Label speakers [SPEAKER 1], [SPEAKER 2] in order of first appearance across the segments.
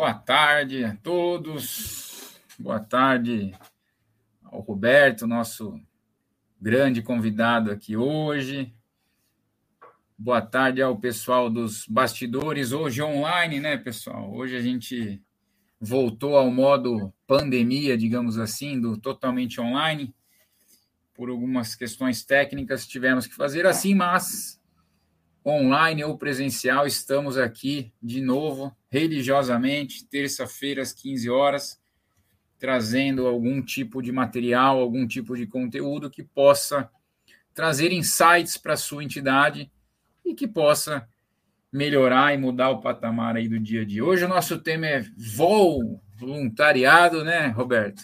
[SPEAKER 1] Boa tarde a todos. Boa tarde ao Roberto, nosso grande convidado aqui hoje. Boa tarde ao pessoal dos bastidores, hoje online, né, pessoal? Hoje a gente voltou ao modo pandemia, digamos assim, do totalmente online. Por algumas questões técnicas tivemos que fazer assim, mas online ou presencial, estamos aqui de novo, religiosamente, terça-feira às 15 horas, trazendo algum tipo de material, algum tipo de conteúdo que possa trazer insights para a sua entidade e que possa melhorar e mudar o patamar aí do dia a dia. Hoje o nosso tema é voo voluntariado, né, Roberto?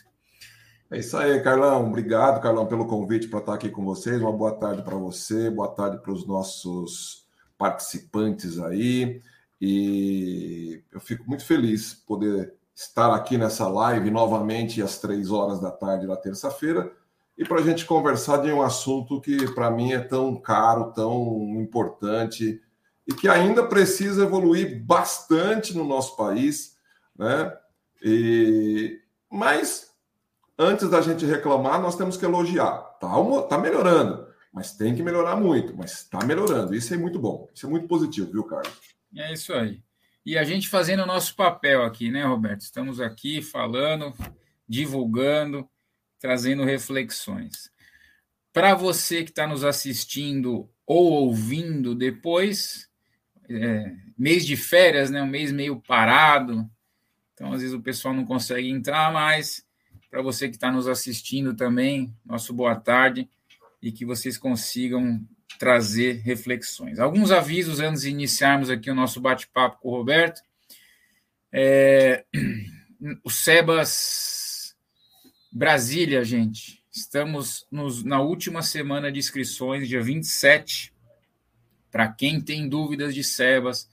[SPEAKER 2] É isso aí, Carlão. Obrigado, Carlão, pelo convite para estar aqui com vocês. Uma boa tarde para você, boa tarde para os nossos participantes aí. E eu fico muito feliz poder estar aqui nessa live novamente às três horas da tarde na terça-feira e para a gente conversar de um assunto que para mim é tão caro, tão importante e que ainda precisa evoluir bastante no nosso país, né? E, mas antes da gente reclamar, nós temos que elogiar. Tá, tá melhorando mas tem que melhorar muito, mas está melhorando. Isso é muito bom, isso é muito positivo, viu, Carlos?
[SPEAKER 1] É isso aí. E a gente fazendo o nosso papel aqui, né, Roberto? Estamos aqui falando, divulgando, trazendo reflexões. Para você que está nos assistindo ou ouvindo depois, é, mês de férias, né, um mês meio parado, então às vezes o pessoal não consegue entrar, mas para você que está nos assistindo também, nosso boa tarde e que vocês consigam trazer reflexões. Alguns avisos antes de iniciarmos aqui o nosso bate-papo com o Roberto. É, o Sebas Brasília, gente. Estamos nos, na última semana de inscrições, dia 27. Para quem tem dúvidas de Sebas,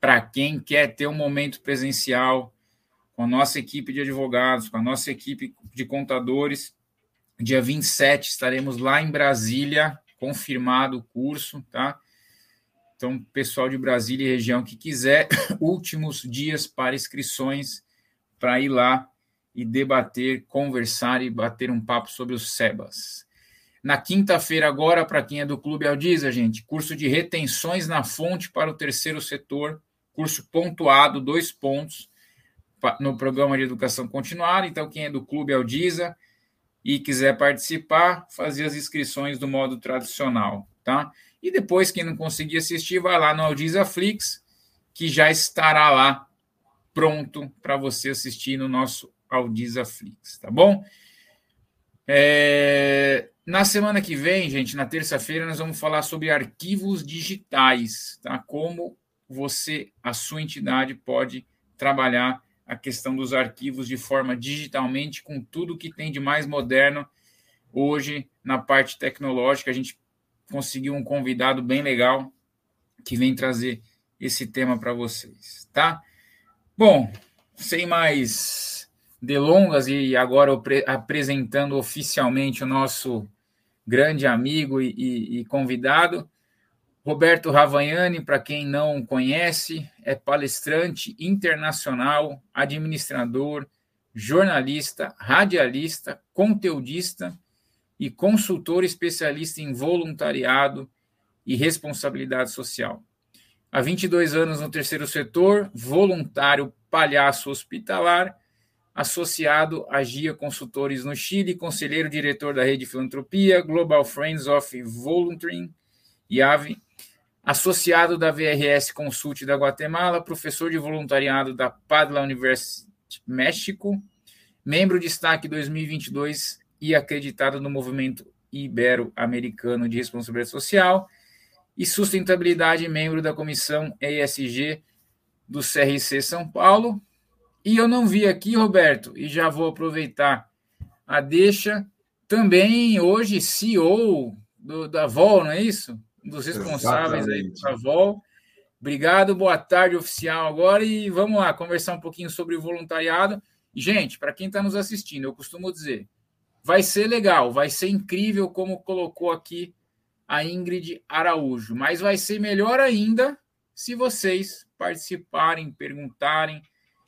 [SPEAKER 1] para quem quer ter um momento presencial com a nossa equipe de advogados, com a nossa equipe de contadores, Dia 27 estaremos lá em Brasília, confirmado o curso, tá? Então, pessoal de Brasília e região que quiser, últimos dias para inscrições para ir lá e debater, conversar e bater um papo sobre os SEBAS. Na quinta-feira, agora, para quem é do Clube Aldiza, gente, curso de retenções na fonte para o terceiro setor, curso pontuado, dois pontos, no programa de educação continuada. Então, quem é do Clube Aldiza, e quiser participar, fazer as inscrições do modo tradicional, tá? E depois, quem não conseguir assistir, vai lá no Aldiza Flix, que já estará lá pronto para você assistir no nosso Aldiza Flix, tá bom? É... Na semana que vem, gente, na terça-feira, nós vamos falar sobre arquivos digitais, tá? Como você, a sua entidade, pode trabalhar a questão dos arquivos de forma digitalmente, com tudo que tem de mais moderno hoje na parte tecnológica. A gente conseguiu um convidado bem legal que vem trazer esse tema para vocês, tá? Bom, sem mais delongas e agora apresentando oficialmente o nosso grande amigo e, e, e convidado, Roberto Ravagnani, para quem não conhece, é palestrante internacional, administrador, jornalista, radialista, conteudista e consultor especialista em voluntariado e responsabilidade social. Há 22 anos no terceiro setor, voluntário palhaço hospitalar, associado à GIA Consultores no Chile, conselheiro diretor da Rede Filantropia, Global Friends of Volunteering e AVE, associado da VRS Consult da Guatemala, professor de voluntariado da Padla University México, membro destaque 2022 e acreditado no movimento ibero-americano de responsabilidade social e sustentabilidade, membro da comissão ESG do CRC São Paulo. E eu não vi aqui, Roberto, e já vou aproveitar a deixa, também hoje CEO do, da VOL, não é isso? Dos responsáveis Exatamente. aí da Vol. Obrigado, boa tarde, oficial, agora. E vamos lá, conversar um pouquinho sobre o voluntariado. Gente, para quem está nos assistindo, eu costumo dizer, vai ser legal, vai ser incrível, como colocou aqui a Ingrid Araújo, mas vai ser melhor ainda se vocês participarem, perguntarem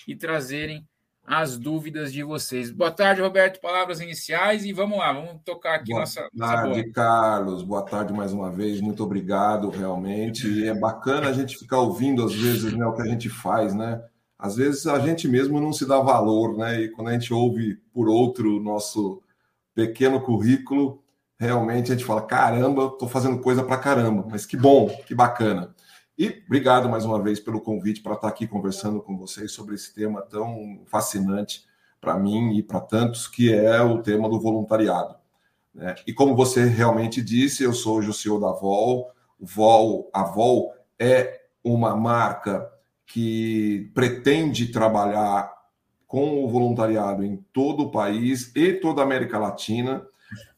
[SPEAKER 1] e trazerem as dúvidas de vocês. Boa tarde, Roberto. Palavras iniciais e vamos lá, vamos tocar aqui
[SPEAKER 2] boa
[SPEAKER 1] nossa.
[SPEAKER 2] Boa tarde, Carlos. Boa tarde mais uma vez. Muito obrigado, realmente. E é bacana a gente ficar ouvindo, às vezes, né, o que a gente faz, né? Às vezes a gente mesmo não se dá valor, né? E quando a gente ouve por outro nosso pequeno currículo, realmente a gente fala: caramba, estou fazendo coisa para caramba, mas que bom, que bacana. E obrigado mais uma vez pelo convite para estar aqui conversando com vocês sobre esse tema tão fascinante para mim e para tantos, que é o tema do voluntariado. Né? E como você realmente disse, eu sou o CEO da Vol. Vol, a Vol é uma marca que pretende trabalhar com o voluntariado em todo o país e toda a América Latina.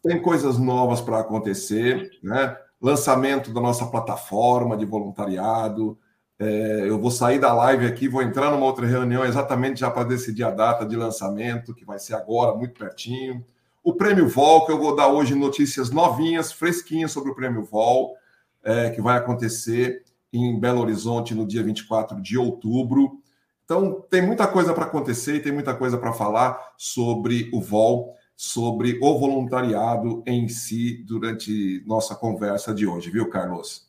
[SPEAKER 2] Tem coisas novas para acontecer, né? Lançamento da nossa plataforma de voluntariado. É, eu vou sair da live aqui, vou entrar numa outra reunião exatamente já para decidir a data de lançamento, que vai ser agora, muito pertinho. O Prêmio Vol, que eu vou dar hoje notícias novinhas, fresquinhas sobre o Prêmio Vol, é, que vai acontecer em Belo Horizonte no dia 24 de outubro. Então, tem muita coisa para acontecer e tem muita coisa para falar sobre o Vol sobre o voluntariado em si durante nossa conversa de hoje, viu, Carlos?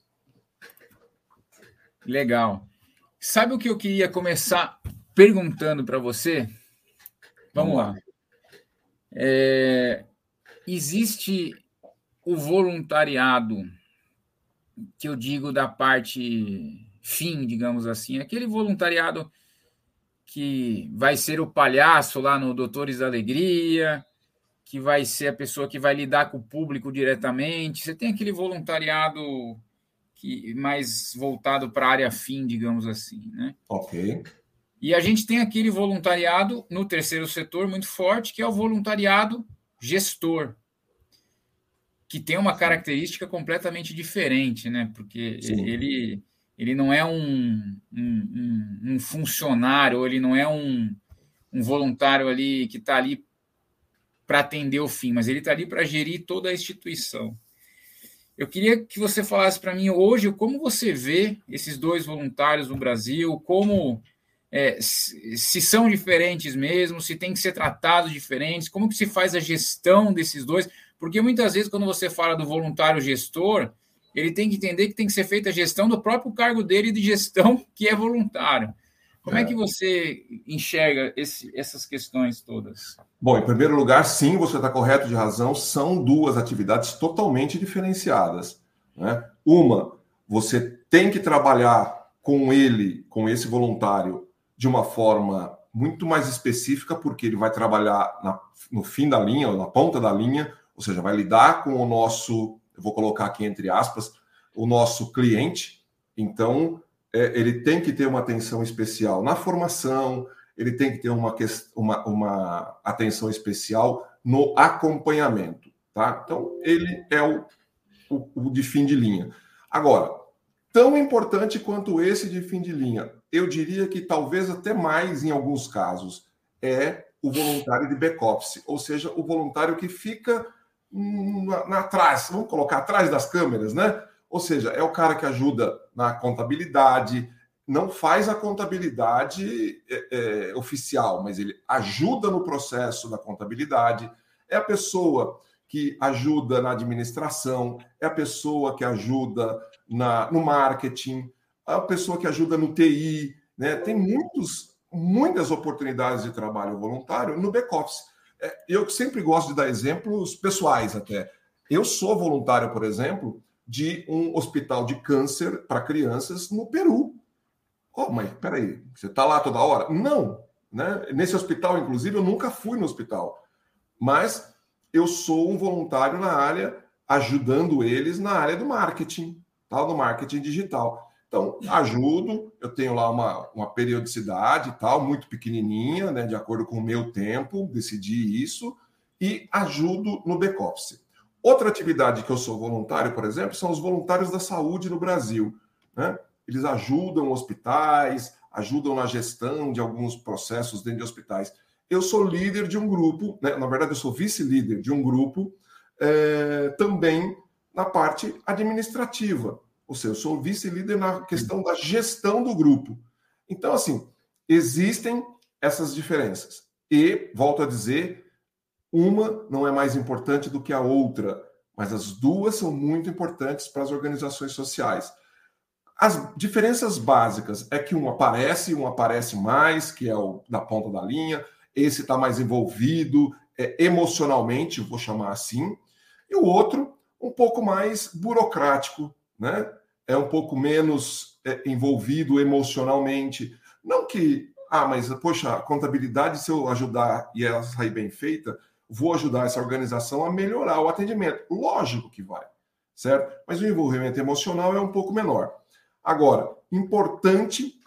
[SPEAKER 1] Legal. Sabe o que eu queria começar perguntando para você? Vamos lá. É, existe o voluntariado, que eu digo da parte fim, digamos assim, aquele voluntariado que vai ser o palhaço lá no Doutores da Alegria, que vai ser a pessoa que vai lidar com o público diretamente. Você tem aquele voluntariado que mais voltado para a área fim, digamos assim, né?
[SPEAKER 2] Ok.
[SPEAKER 1] E a gente tem aquele voluntariado no terceiro setor muito forte, que é o voluntariado gestor, que tem uma característica completamente diferente, né? Porque Sim. ele ele não é um, um, um, funcionário, ele não é um, um voluntário ali que está ali para atender o fim, mas ele está ali para gerir toda a instituição. Eu queria que você falasse para mim hoje como você vê esses dois voluntários no Brasil, como é, se são diferentes mesmo, se tem que ser tratados diferentes, como que se faz a gestão desses dois, porque muitas vezes quando você fala do voluntário gestor, ele tem que entender que tem que ser feita a gestão do próprio cargo dele de gestão que é voluntário. Como é, é que você enxerga esse, essas questões todas?
[SPEAKER 2] Bom, em primeiro lugar, sim, você está correto de razão, são duas atividades totalmente diferenciadas. Né? Uma, você tem que trabalhar com ele, com esse voluntário, de uma forma muito mais específica, porque ele vai trabalhar na, no fim da linha, ou na ponta da linha, ou seja, vai lidar com o nosso, eu vou colocar aqui entre aspas, o nosso cliente. Então, é, ele tem que ter uma atenção especial na formação, ele tem que ter uma, uma, uma atenção especial no acompanhamento, tá? Então, ele é o, o, o de fim de linha. Agora, tão importante quanto esse de fim de linha, eu diria que talvez até mais em alguns casos, é o voluntário de back-office, ou seja, o voluntário que fica na, na, atrás, vamos colocar atrás das câmeras, né? Ou seja, é o cara que ajuda na contabilidade, não faz a contabilidade é, é, oficial, mas ele ajuda no processo da contabilidade, é a pessoa que ajuda na administração, é a pessoa que ajuda na, no marketing, é a pessoa que ajuda no TI, né? Tem muitos, muitas oportunidades de trabalho voluntário no back-office. É, eu sempre gosto de dar exemplos pessoais até. Eu sou voluntário, por exemplo, de um hospital de câncer para crianças no Peru. Oh, mas peraí, você está lá toda hora? Não. Né? Nesse hospital, inclusive, eu nunca fui no hospital. Mas eu sou um voluntário na área, ajudando eles na área do marketing, tal, do marketing digital. Então, ajudo, eu tenho lá uma, uma periodicidade tal, muito pequenininha, né, de acordo com o meu tempo, decidi isso, e ajudo no back-office. Outra atividade que eu sou voluntário, por exemplo, são os voluntários da saúde no Brasil. Né? Eles ajudam hospitais, ajudam na gestão de alguns processos dentro de hospitais. Eu sou líder de um grupo, né? na verdade, eu sou vice-líder de um grupo é, também na parte administrativa. Ou seja, eu sou vice-líder na questão da gestão do grupo. Então, assim, existem essas diferenças. E, volto a dizer, uma não é mais importante do que a outra, mas as duas são muito importantes para as organizações sociais. As diferenças básicas é que um aparece, um aparece mais, que é o da ponta da linha, esse está mais envolvido é, emocionalmente, vou chamar assim, e o outro um pouco mais burocrático, né? É um pouco menos é, envolvido emocionalmente. Não que, ah, mas poxa, a contabilidade, se eu ajudar e ela sair bem feita, vou ajudar essa organização a melhorar o atendimento. Lógico que vai, certo? Mas o envolvimento emocional é um pouco menor. Agora, importante,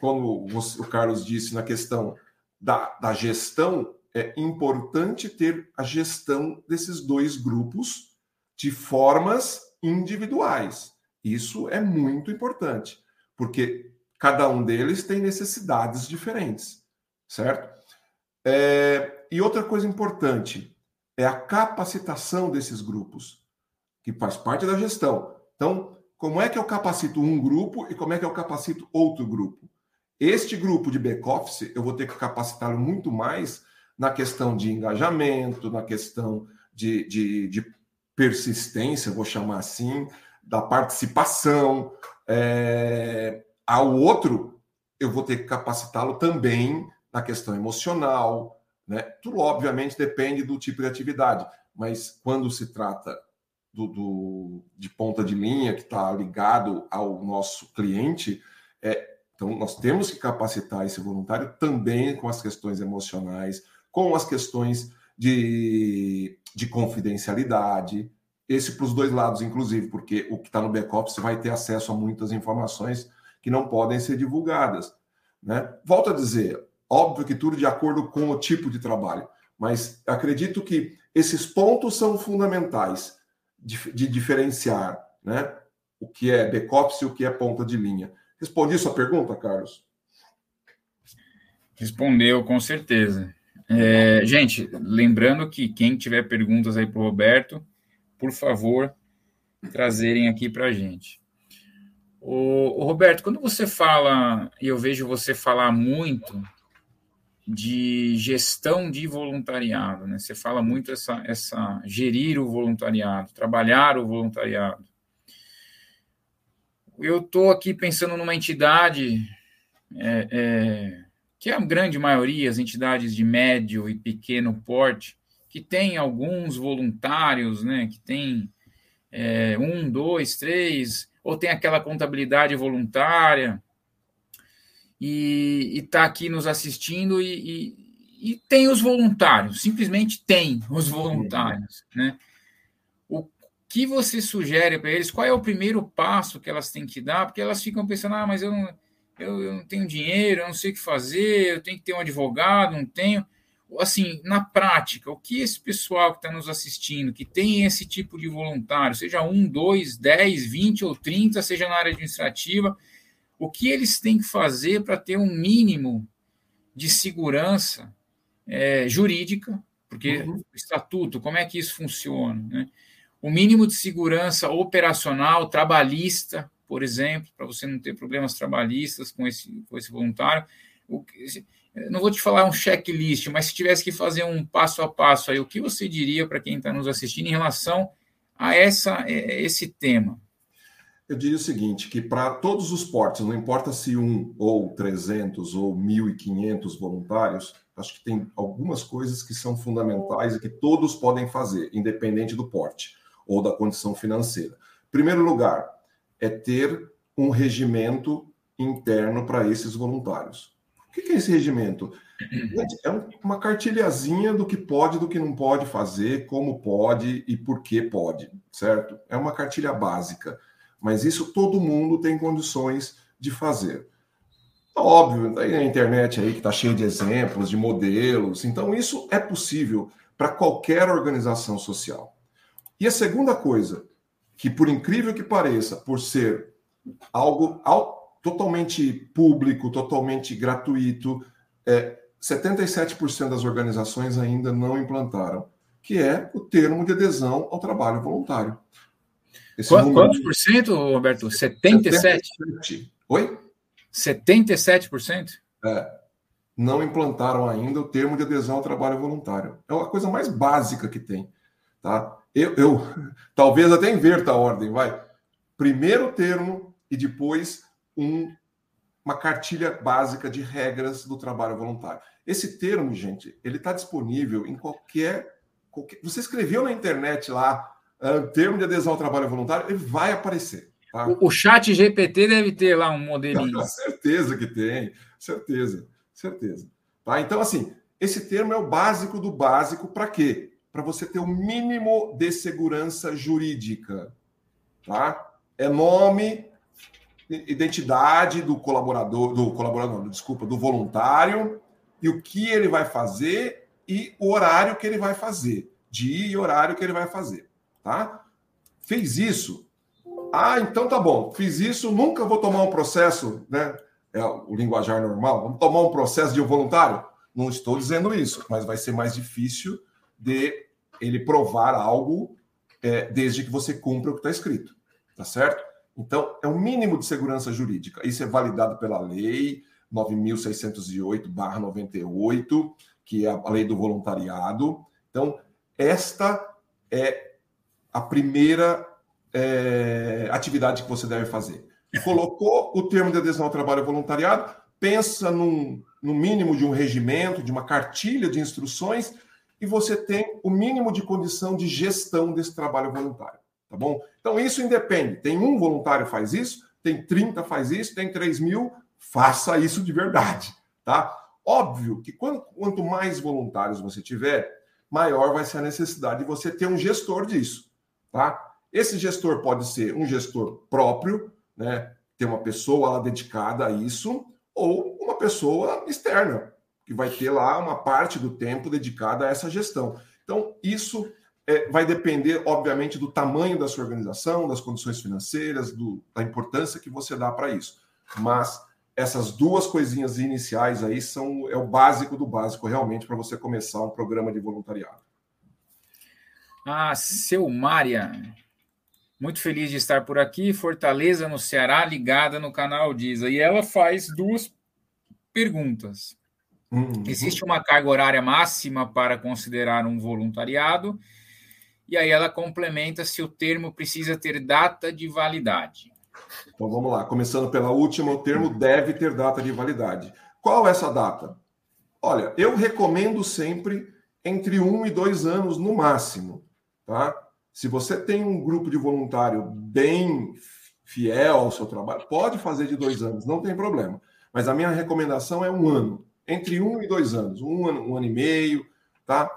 [SPEAKER 2] como o Carlos disse na questão da, da gestão, é importante ter a gestão desses dois grupos de formas individuais. Isso é muito importante, porque cada um deles tem necessidades diferentes, certo? É, e outra coisa importante é a capacitação desses grupos, que faz parte da gestão. Então, como é que eu capacito um grupo e como é que eu capacito outro grupo? Este grupo de back-office, eu vou ter que capacitá-lo muito mais na questão de engajamento, na questão de, de, de persistência, vou chamar assim, da participação. É, ao outro, eu vou ter que capacitá-lo também na questão emocional. Né? Tudo, obviamente, depende do tipo de atividade, mas quando se trata do, do de ponta de linha, que está ligado ao nosso cliente, é, então nós temos que capacitar esse voluntário também com as questões emocionais, com as questões de, de confidencialidade, esse para os dois lados, inclusive, porque o que está no back-office vai ter acesso a muitas informações que não podem ser divulgadas. Né? Volto a dizer, óbvio que tudo de acordo com o tipo de trabalho, mas acredito que esses pontos são fundamentais de, de diferenciar né? o que é back-office e o que é ponta de linha. Respondi sua pergunta, Carlos?
[SPEAKER 1] Respondeu, com certeza. É, gente, lembrando que quem tiver perguntas aí para o Roberto, por favor, trazerem aqui para a gente. O, Roberto, quando você fala, e eu vejo você falar muito de gestão de voluntariado, né? Você fala muito essa, essa gerir o voluntariado, trabalhar o voluntariado. Eu estou aqui pensando numa entidade é, é, que é a grande maioria, as entidades de médio e pequeno porte, que tem alguns voluntários, né, que tem é, um, dois, três, ou tem aquela contabilidade voluntária, e está aqui nos assistindo e, e, e, tem os voluntários, simplesmente tem os voluntários, né? O que você sugere para eles? Qual é o primeiro passo que elas têm que dar? Porque elas ficam pensando, ah, mas eu não eu, eu não tenho dinheiro, eu não sei o que fazer, eu tenho que ter um advogado, não tenho. Assim, na prática, o que esse pessoal que está nos assistindo, que tem esse tipo de voluntário, seja um, dois, dez, vinte ou trinta, seja na área administrativa, o que eles têm que fazer para ter um mínimo de segurança é, jurídica, porque uhum. o estatuto, como é que isso funciona? Né? O mínimo de segurança operacional, trabalhista, por exemplo, para você não ter problemas trabalhistas com esse, com esse voluntário. O, não vou te falar um checklist, mas se tivesse que fazer um passo a passo aí, o que você diria para quem está nos assistindo em relação a essa, é, esse tema?
[SPEAKER 2] Eu diria o seguinte, que para todos os portes, não importa se um ou 300 ou 1.500 voluntários, acho que tem algumas coisas que são fundamentais e que todos podem fazer, independente do porte ou da condição financeira. Primeiro lugar, é ter um regimento interno para esses voluntários. O que é esse regimento? É uma cartilhazinha do que pode do que não pode fazer, como pode e por que pode, certo? É uma cartilha básica, mas isso todo mundo tem condições de fazer. Óbvio, tá aí na internet aí que está cheio de exemplos, de modelos, então isso é possível para qualquer organização social. E a segunda coisa, que, por incrível que pareça, por ser algo totalmente público, totalmente gratuito, é, 77% das organizações ainda não implantaram, que é o termo de adesão ao trabalho voluntário.
[SPEAKER 1] Esse Quantos número... por cento, Roberto? 77? 77?
[SPEAKER 2] Oi?
[SPEAKER 1] 77%?
[SPEAKER 2] É. não implantaram ainda o termo de adesão ao trabalho voluntário. É uma coisa mais básica que tem. Tá? Eu, eu talvez até inverta a ordem, vai. Primeiro termo e depois um, uma cartilha básica de regras do trabalho voluntário. Esse termo, gente, ele está disponível em qualquer, qualquer, Você escreveu na internet lá, uh, termo de adesão ao trabalho voluntário, ele vai aparecer.
[SPEAKER 1] Tá? O, o chat GPT deve ter lá um modelinho.
[SPEAKER 2] certeza que tem, certeza, certeza. Tá? Então, assim, esse termo é o básico do básico para quê? Para você ter o mínimo de segurança jurídica. Tá? É nome, identidade do colaborador, do colaborador, desculpa, do voluntário, e o que ele vai fazer e o horário que ele vai fazer, dia e horário que ele vai fazer, tá? Fez isso, ah, então tá bom. Fiz isso, nunca vou tomar um processo, né? É o linguajar normal. Vamos tomar um processo de um voluntário? Não estou dizendo isso, mas vai ser mais difícil de ele provar algo é, desde que você cumpra o que está escrito, tá certo? Então, é o mínimo de segurança jurídica. Isso é validado pela lei 9.608/98, que é a lei do voluntariado. Então, esta é a primeira é, atividade que você deve fazer. Colocou o termo de adesão ao trabalho voluntariado, pensa num, no mínimo de um regimento, de uma cartilha de instruções, e você tem o mínimo de condição de gestão desse trabalho voluntário. Tá bom? Então, isso independe. Tem um voluntário faz isso, tem 30 faz isso, tem 3 mil, faça isso de verdade. Tá? Óbvio que quando, quanto mais voluntários você tiver, maior vai ser a necessidade de você ter um gestor disso. Tá? Esse gestor pode ser um gestor próprio, né? Ter uma pessoa lá dedicada a isso, ou uma pessoa externa, que vai ter lá uma parte do tempo dedicada a essa gestão. Então, isso é, vai depender, obviamente, do tamanho da sua organização, das condições financeiras, do, da importância que você dá para isso. Mas essas duas coisinhas iniciais aí são é o básico do básico realmente para você começar um programa de voluntariado.
[SPEAKER 1] Ah, seu Mária, muito feliz de estar por aqui. Fortaleza, no Ceará, ligada no canal Diza. E ela faz duas perguntas. Uhum. Existe uma carga horária máxima para considerar um voluntariado? E aí ela complementa se o termo precisa ter data de validade.
[SPEAKER 2] Então vamos lá, começando pela última, o termo deve ter data de validade. Qual é essa data? Olha, eu recomendo sempre entre um e dois anos no máximo, tá? Se você tem um grupo de voluntário bem fiel ao seu trabalho, pode fazer de dois anos, não tem problema. Mas a minha recomendação é um ano, entre um e dois anos, um ano, um ano e meio, tá?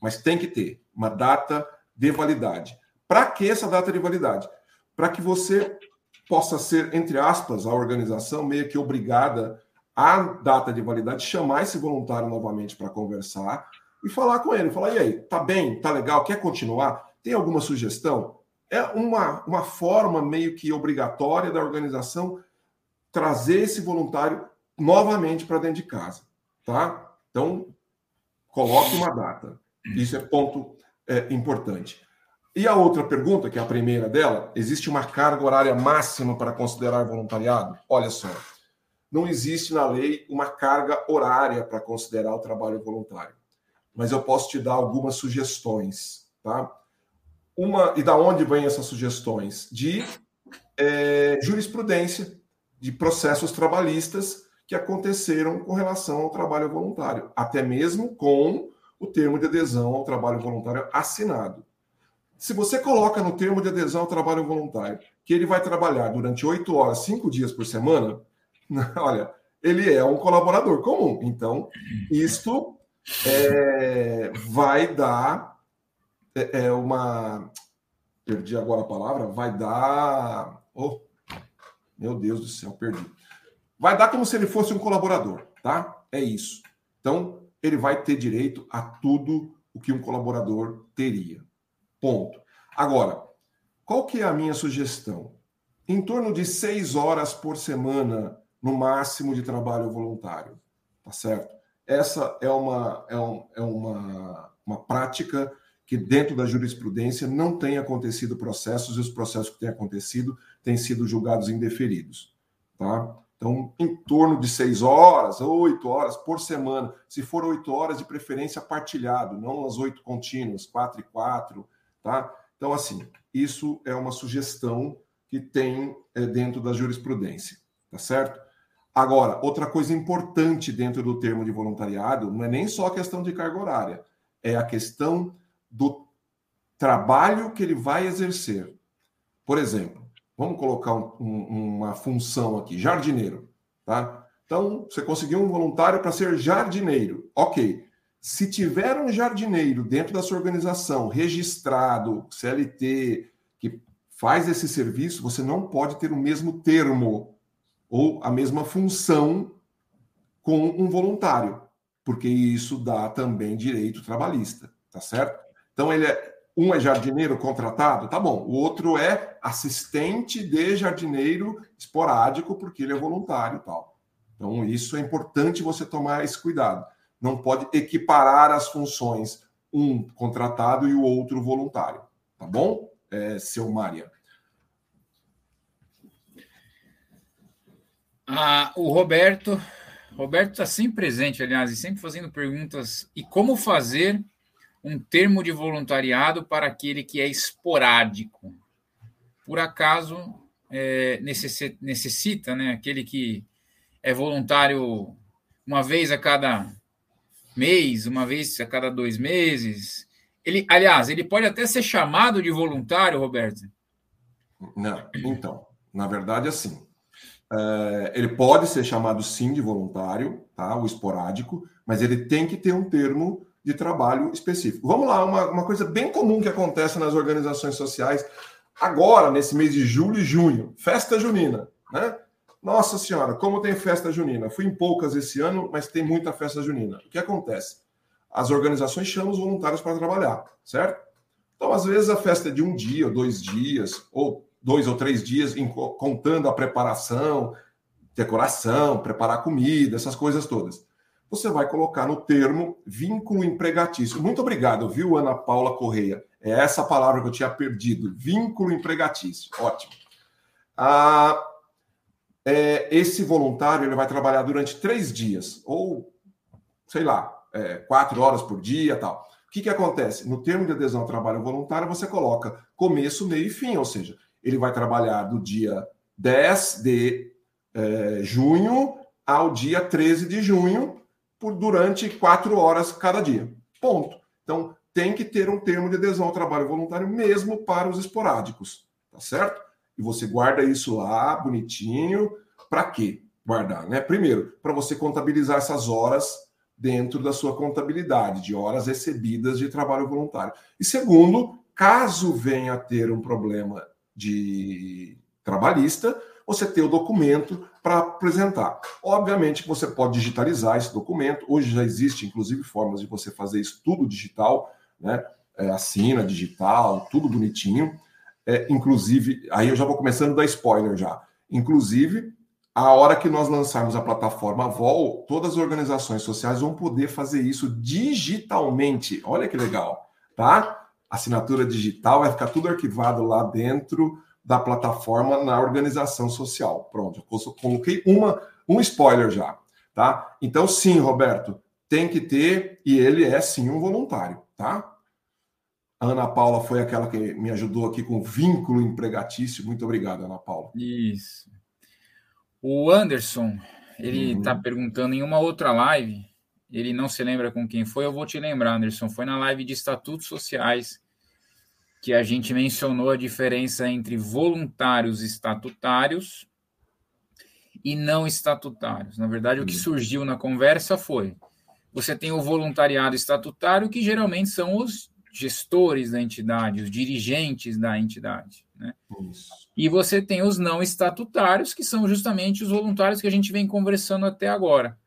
[SPEAKER 2] Mas tem que ter uma data de validade. Para que essa data de validade? Para que você possa ser, entre aspas, a organização meio que obrigada a data de validade chamar esse voluntário novamente para conversar e falar com ele, falar e aí, tá bem, tá legal, quer continuar? Tem alguma sugestão? É uma, uma forma meio que obrigatória da organização trazer esse voluntário novamente para dentro de casa, tá? Então, coloque uma data. Isso é ponto é, importante. E a outra pergunta, que é a primeira dela, existe uma carga horária máxima para considerar voluntariado? Olha só, não existe na lei uma carga horária para considerar o trabalho voluntário, mas eu posso te dar algumas sugestões, tá? uma e da onde vêm essas sugestões? De é, jurisprudência, de processos trabalhistas que aconteceram com relação ao trabalho voluntário, até mesmo com o termo de adesão ao trabalho voluntário assinado. Se você coloca no termo de adesão ao trabalho voluntário que ele vai trabalhar durante oito horas, cinco dias por semana, olha, ele é um colaborador comum. Então, isto é, vai dar é, é uma. Perdi agora a palavra, vai dar. Oh, meu Deus do céu, perdi. Vai dar como se ele fosse um colaborador, tá? É isso. Então, ele vai ter direito a tudo o que um colaborador teria. Ponto. Agora, qual que é a minha sugestão? Em torno de seis horas por semana, no máximo, de trabalho voluntário. Tá certo? Essa é uma, é, um, é uma, uma prática que dentro da jurisprudência não tem acontecido processos e os processos que têm acontecido têm sido julgados indeferidos. Tá? Então, em torno de seis horas, oito horas por semana. Se for oito horas, de preferência partilhado, não as oito contínuas, quatro e quatro, tá? Então, assim, isso é uma sugestão que tem é, dentro da jurisprudência, tá certo? Agora, outra coisa importante dentro do termo de voluntariado não é nem só a questão de carga horária, é a questão do trabalho que ele vai exercer. Por exemplo, Vamos colocar um, um, uma função aqui, jardineiro, tá? Então, você conseguiu um voluntário para ser jardineiro. Ok. Se tiver um jardineiro dentro da sua organização, registrado, CLT, que faz esse serviço, você não pode ter o mesmo termo ou a mesma função com um voluntário, porque isso dá também direito trabalhista, tá certo? Então, ele é, um é jardineiro contratado, tá bom. O outro é assistente de jardineiro esporádico, porque ele é voluntário e tal. Então, isso é importante você tomar esse cuidado. Não pode equiparar as funções, um contratado e o outro voluntário. Tá bom, é, seu Maria?
[SPEAKER 1] Ah, o Roberto. Roberto está sempre presente, aliás, e sempre fazendo perguntas. E como fazer um termo de voluntariado para aquele que é esporádico. Por acaso é, necessita, né? Aquele que é voluntário uma vez a cada mês, uma vez a cada dois meses. Ele, aliás, ele pode até ser chamado de voluntário, Roberto.
[SPEAKER 2] Não, então, na verdade, assim, é, ele pode ser chamado sim de voluntário, tá? O esporádico, mas ele tem que ter um termo de trabalho específico. Vamos lá, uma, uma coisa bem comum que acontece nas organizações sociais agora, nesse mês de julho e junho, festa junina, né? Nossa Senhora, como tem festa junina? Fui em poucas esse ano, mas tem muita festa junina. O que acontece? As organizações chamam os voluntários para trabalhar, certo? Então, às vezes, a festa é de um dia, dois dias, ou dois ou três dias, contando a preparação, decoração, preparar comida, essas coisas todas você vai colocar no termo vínculo empregatício. Muito obrigado, viu, Ana Paula Correia? É essa palavra que eu tinha perdido, vínculo empregatício. Ótimo. Ah, é, esse voluntário ele vai trabalhar durante três dias, ou sei lá, é, quatro horas por dia tal. O que, que acontece? No termo de adesão ao trabalho voluntário, você coloca começo, meio e fim, ou seja, ele vai trabalhar do dia 10 de é, junho ao dia 13 de junho, por durante quatro horas cada dia. Ponto. Então, tem que ter um termo de adesão ao trabalho voluntário mesmo para os esporádicos, tá certo? E você guarda isso lá, bonitinho. Para quê? Guardar, né? Primeiro, para você contabilizar essas horas dentro da sua contabilidade de horas recebidas de trabalho voluntário. E segundo, caso venha a ter um problema de trabalhista, você ter o documento para apresentar. Obviamente que você pode digitalizar esse documento. Hoje já existe, inclusive, formas de você fazer isso tudo digital, né? É, assina digital, tudo bonitinho. É, inclusive, aí eu já vou começando a dar spoiler já. Inclusive, a hora que nós lançarmos a plataforma Vol, todas as organizações sociais vão poder fazer isso digitalmente. Olha que legal, tá? Assinatura digital vai ficar tudo arquivado lá dentro da plataforma na organização social. Pronto, eu coloquei uma, um spoiler já, tá? Então, sim, Roberto, tem que ter, e ele é sim um voluntário, tá? A Ana Paula foi aquela que me ajudou aqui com vínculo empregatício. Muito obrigado, Ana Paula.
[SPEAKER 1] Isso. O Anderson, ele está uhum. perguntando em uma outra live, ele não se lembra com quem foi, eu vou te lembrar, Anderson. Foi na live de estatutos sociais que a gente mencionou a diferença entre voluntários estatutários e não estatutários. Na verdade, o que uhum. surgiu na conversa foi: você tem o voluntariado estatutário, que geralmente são os gestores da entidade, os dirigentes da entidade. Né? E você tem os não estatutários, que são justamente os voluntários que a gente vem conversando até agora.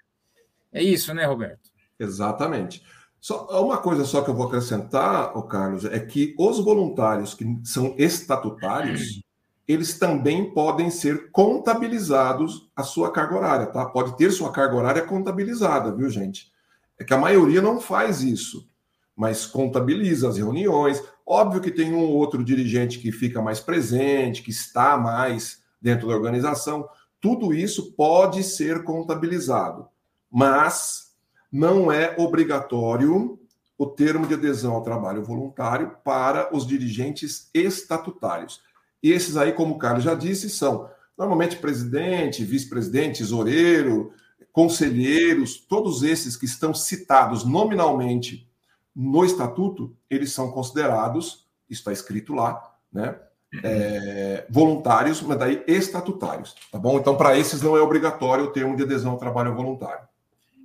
[SPEAKER 1] É isso, né, Roberto?
[SPEAKER 2] Exatamente. Só uma coisa só que eu vou acrescentar, o Carlos, é que os voluntários que são estatutários, eles também podem ser contabilizados a sua carga horária, tá? Pode ter sua carga horária contabilizada, viu, gente? É que a maioria não faz isso, mas contabiliza as reuniões. Óbvio que tem um outro dirigente que fica mais presente, que está mais dentro da organização. tudo isso pode ser contabilizado, mas não é obrigatório o termo de adesão ao trabalho voluntário para os dirigentes estatutários. E esses aí, como o Carlos já disse, são normalmente presidente, vice-presidente, tesoureiro, conselheiros, todos esses que estão citados nominalmente no estatuto, eles são considerados, está escrito lá, né? É, voluntários, mas daí estatutários, tá bom? Então, para esses não é obrigatório o termo de adesão ao trabalho voluntário.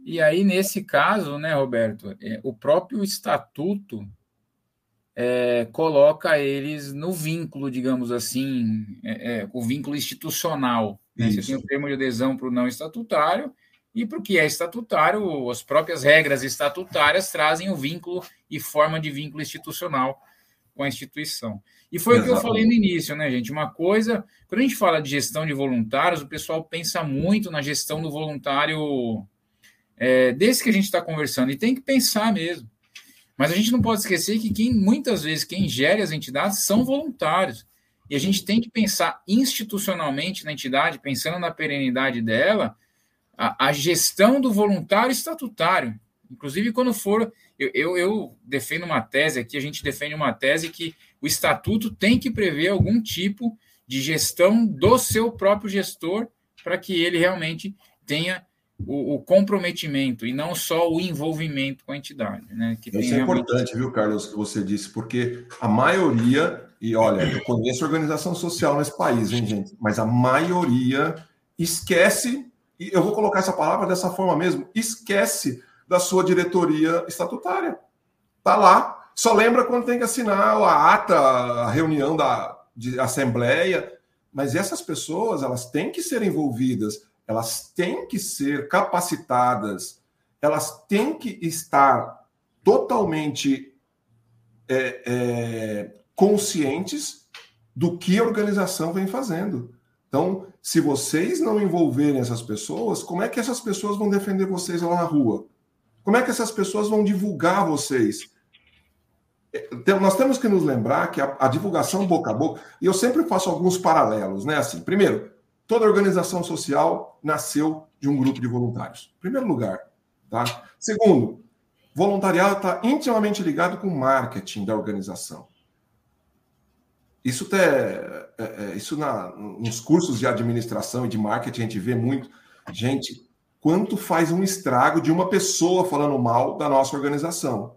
[SPEAKER 1] E aí, nesse caso, né, Roberto, é, o próprio estatuto é, coloca eles no vínculo, digamos assim, é, é o vínculo institucional. Né? Você tem o termo de adesão para o não estatutário e para o que é estatutário, as próprias regras estatutárias trazem o vínculo e forma de vínculo institucional com a instituição. E foi Exatamente. o que eu falei no início, né, gente? Uma coisa, quando a gente fala de gestão de voluntários, o pessoal pensa muito na gestão do voluntário é, desse que a gente está conversando, e tem que pensar mesmo. Mas a gente não pode esquecer que quem muitas vezes quem gere as entidades são voluntários. E a gente tem que pensar institucionalmente na entidade, pensando na perenidade dela, a, a gestão do voluntário estatutário. Inclusive, quando for. Eu, eu, eu, defendo uma tese aqui, a gente defende uma tese que o estatuto tem que prever algum tipo de gestão do seu próprio gestor para que ele realmente tenha o, o, comprometimento e não só o envolvimento com a entidade. Né,
[SPEAKER 2] que Isso é realmente... importante, viu, Carlos, que você disse, porque a maioria, e olha, eu conheço organização social nesse país, hein, gente, mas a maioria esquece, e eu vou colocar essa palavra dessa forma mesmo, esquece da sua diretoria estatutária. Tá lá, só lembra quando tem que assinar a ata, a reunião da de assembleia, mas essas pessoas, elas têm que ser envolvidas elas têm que ser capacitadas, elas têm que estar totalmente é, é, conscientes do que a organização vem fazendo. Então, se vocês não envolverem essas pessoas, como é que essas pessoas vão defender vocês lá na rua? Como é que essas pessoas vão divulgar vocês? Então, nós temos que nos lembrar que a, a divulgação boca a boca, e eu sempre faço alguns paralelos, né? Assim, primeiro, Toda organização social nasceu de um grupo de voluntários. Primeiro lugar. Tá? Segundo, voluntariado está intimamente ligado com o marketing da organização. Isso, é, é, isso na, nos cursos de administração e de marketing a gente vê muito. Gente, quanto faz um estrago de uma pessoa falando mal da nossa organização?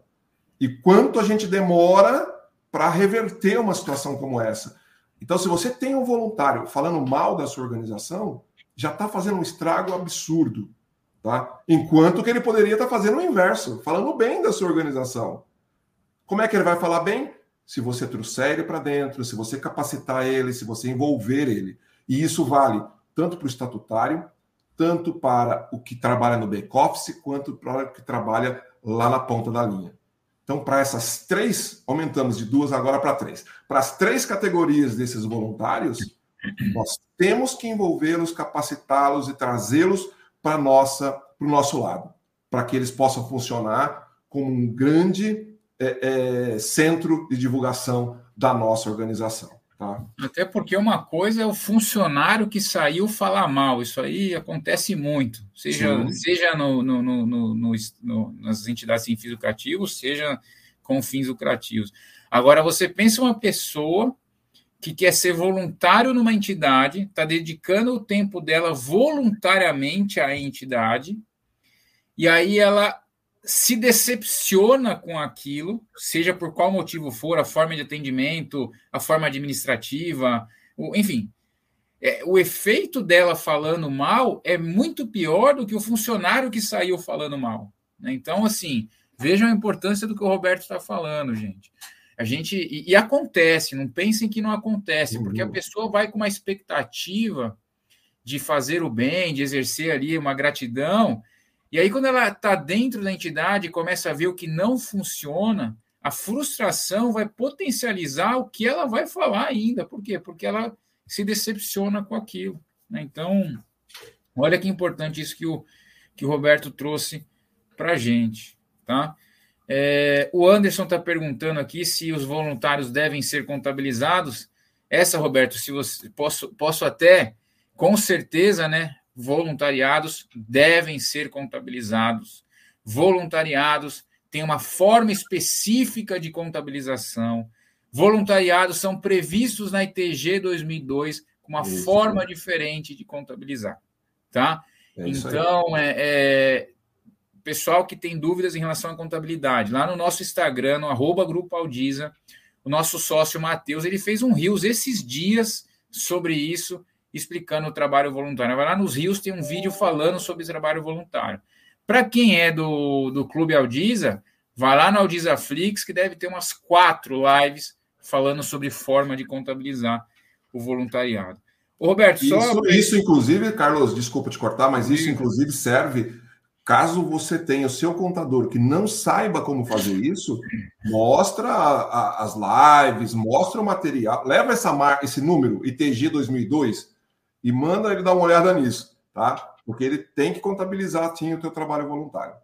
[SPEAKER 2] E quanto a gente demora para reverter uma situação como essa? Então, se você tem um voluntário falando mal da sua organização, já está fazendo um estrago absurdo. Tá? Enquanto que ele poderia estar tá fazendo o inverso, falando bem da sua organização. Como é que ele vai falar bem? Se você trouxer ele para dentro, se você capacitar ele, se você envolver ele. E isso vale tanto para o estatutário, tanto para o que trabalha no back-office, quanto para o que trabalha lá na ponta da linha. Então, para essas três, aumentamos de duas agora para três. Para as três categorias desses voluntários, nós temos que envolvê-los, capacitá-los e trazê-los para nossa, para o nosso lado, para que eles possam funcionar como um grande é, é, centro de divulgação da nossa organização. Tá?
[SPEAKER 1] Até porque uma coisa é o funcionário que saiu falar mal, isso aí acontece muito, seja, seja no, no, no, no, nas entidades sem fins lucrativos, seja com fins lucrativos. Agora, você pensa uma pessoa que quer ser voluntário numa entidade, está dedicando o tempo dela voluntariamente à entidade, e aí ela se decepciona com aquilo, seja por qual motivo for, a forma de atendimento, a forma administrativa, enfim. É, o efeito dela falando mal é muito pior do que o funcionário que saiu falando mal. Né? Então, assim, vejam a importância do que o Roberto está falando, gente. A gente e, e, acontece, não pensem que não acontece, porque a uhum. pessoa vai com uma expectativa de fazer o bem, de exercer ali uma gratidão, e aí, quando ela está dentro da entidade e começa a ver o que não funciona, a frustração vai potencializar o que ela vai falar ainda. Por quê? Porque ela se decepciona com aquilo. Né? Então, olha que importante isso que o, que o Roberto trouxe para a gente. Tá? É, o Anderson está perguntando aqui se os voluntários devem ser contabilizados. Essa, Roberto, se você posso, posso até com certeza, né, voluntariados devem ser contabilizados. Voluntariados têm uma forma específica de contabilização. Voluntariados são previstos na ITG 2002 com uma isso, forma diferente de contabilizar, tá? É então, é, é, pessoal que tem dúvidas em relação à contabilidade, lá no nosso Instagram, no arroba Grupo Aldiza, o nosso sócio Matheus, ele fez um Rios esses dias sobre isso, explicando o trabalho voluntário. Vai lá nos Rios, tem um vídeo falando sobre trabalho voluntário. Para quem é do, do Clube Aldiza, vai lá no Aldiza Flix, que deve ter umas quatro lives falando sobre forma de contabilizar o voluntariado.
[SPEAKER 2] Ô, Roberto, só... Isso, isso, inclusive, Carlos, desculpa te cortar, mas isso, inclusive, serve caso você tenha o seu contador que não saiba como fazer isso, mostra a, a, as lives, mostra o material, leva essa mar, esse número, ITG 2002, e manda ele dar uma olhada nisso, tá? Porque ele tem que contabilizar, sim, o teu trabalho voluntário.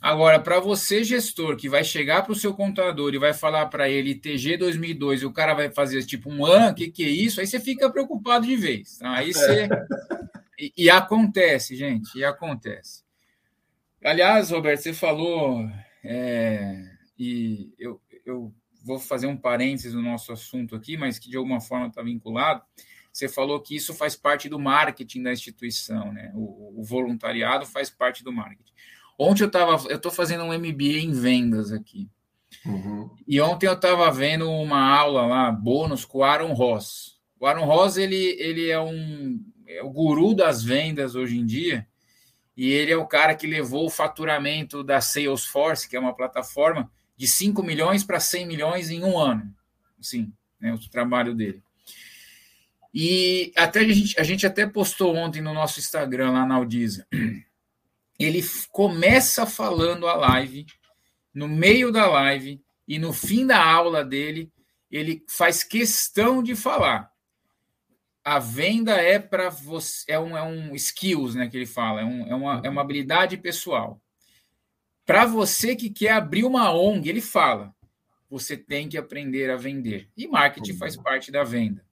[SPEAKER 1] Agora, para você, gestor, que vai chegar para o seu contador e vai falar para ele TG 2002 e o cara vai fazer tipo um ano, o que, que é isso? Aí você fica preocupado de vez. Tá? Aí você. É. E, e, acontece, gente, e acontece. Aliás, Roberto, você falou, é, e eu, eu vou fazer um parênteses no nosso assunto aqui, mas que de alguma forma está vinculado. Você falou que isso faz parte do marketing da instituição, né? O, o voluntariado faz parte do marketing. Ontem eu estava, eu estou fazendo um MBA em vendas aqui. Uhum. E ontem eu estava vendo uma aula lá, bônus, com o Aaron Ross. O Aaron Ross, ele, ele é um é o guru das vendas hoje em dia, e ele é o cara que levou o faturamento da Salesforce, que é uma plataforma, de 5 milhões para 100 milhões em um ano. Sim, né, o trabalho dele. E até a gente, a gente até postou ontem no nosso Instagram, lá na Aldiza ele começa falando a live, no meio da live e no fim da aula dele, ele faz questão de falar. A venda é para você, é um, é um skills, né, que ele fala, é, um, é, uma, é uma habilidade pessoal. Para você que quer abrir uma ONG, ele fala, você tem que aprender a vender. E marketing faz parte da venda.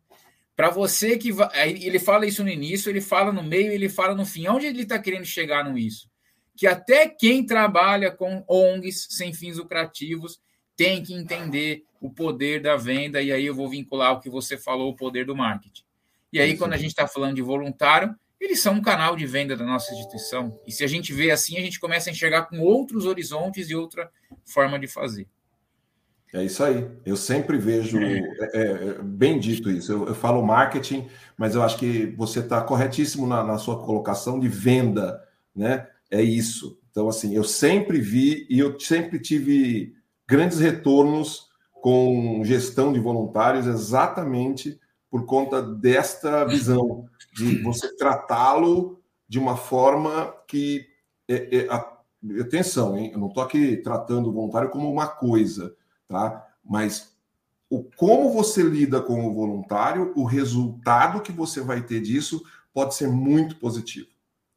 [SPEAKER 1] Para você que vai, ele fala isso no início, ele fala no meio, ele fala no fim. Onde ele está querendo chegar no isso? que até quem trabalha com ONGs sem fins lucrativos tem que entender o poder da venda, e aí eu vou vincular o que você falou, o poder do marketing. E aí, quando a gente está falando de voluntário, eles são um canal de venda da nossa instituição. E se a gente vê assim, a gente começa a enxergar com outros horizontes e outra forma de fazer.
[SPEAKER 2] É isso aí. Eu sempre vejo, é, é, é bem dito isso. Eu, eu, falo marketing, mas eu acho que você está corretíssimo na, na, sua colocação de venda, né? é isso. Então, assim, eu sempre vi e eu sempre tive grandes retornos com gestão de voluntários exatamente por conta desta visão de você tratá-lo de uma forma que é, é, atenção, hein? Eu não estou aqui tratando o voluntário como uma coisa, tá? Mas o como você lida com o voluntário, o resultado que você vai ter disso pode ser muito positivo,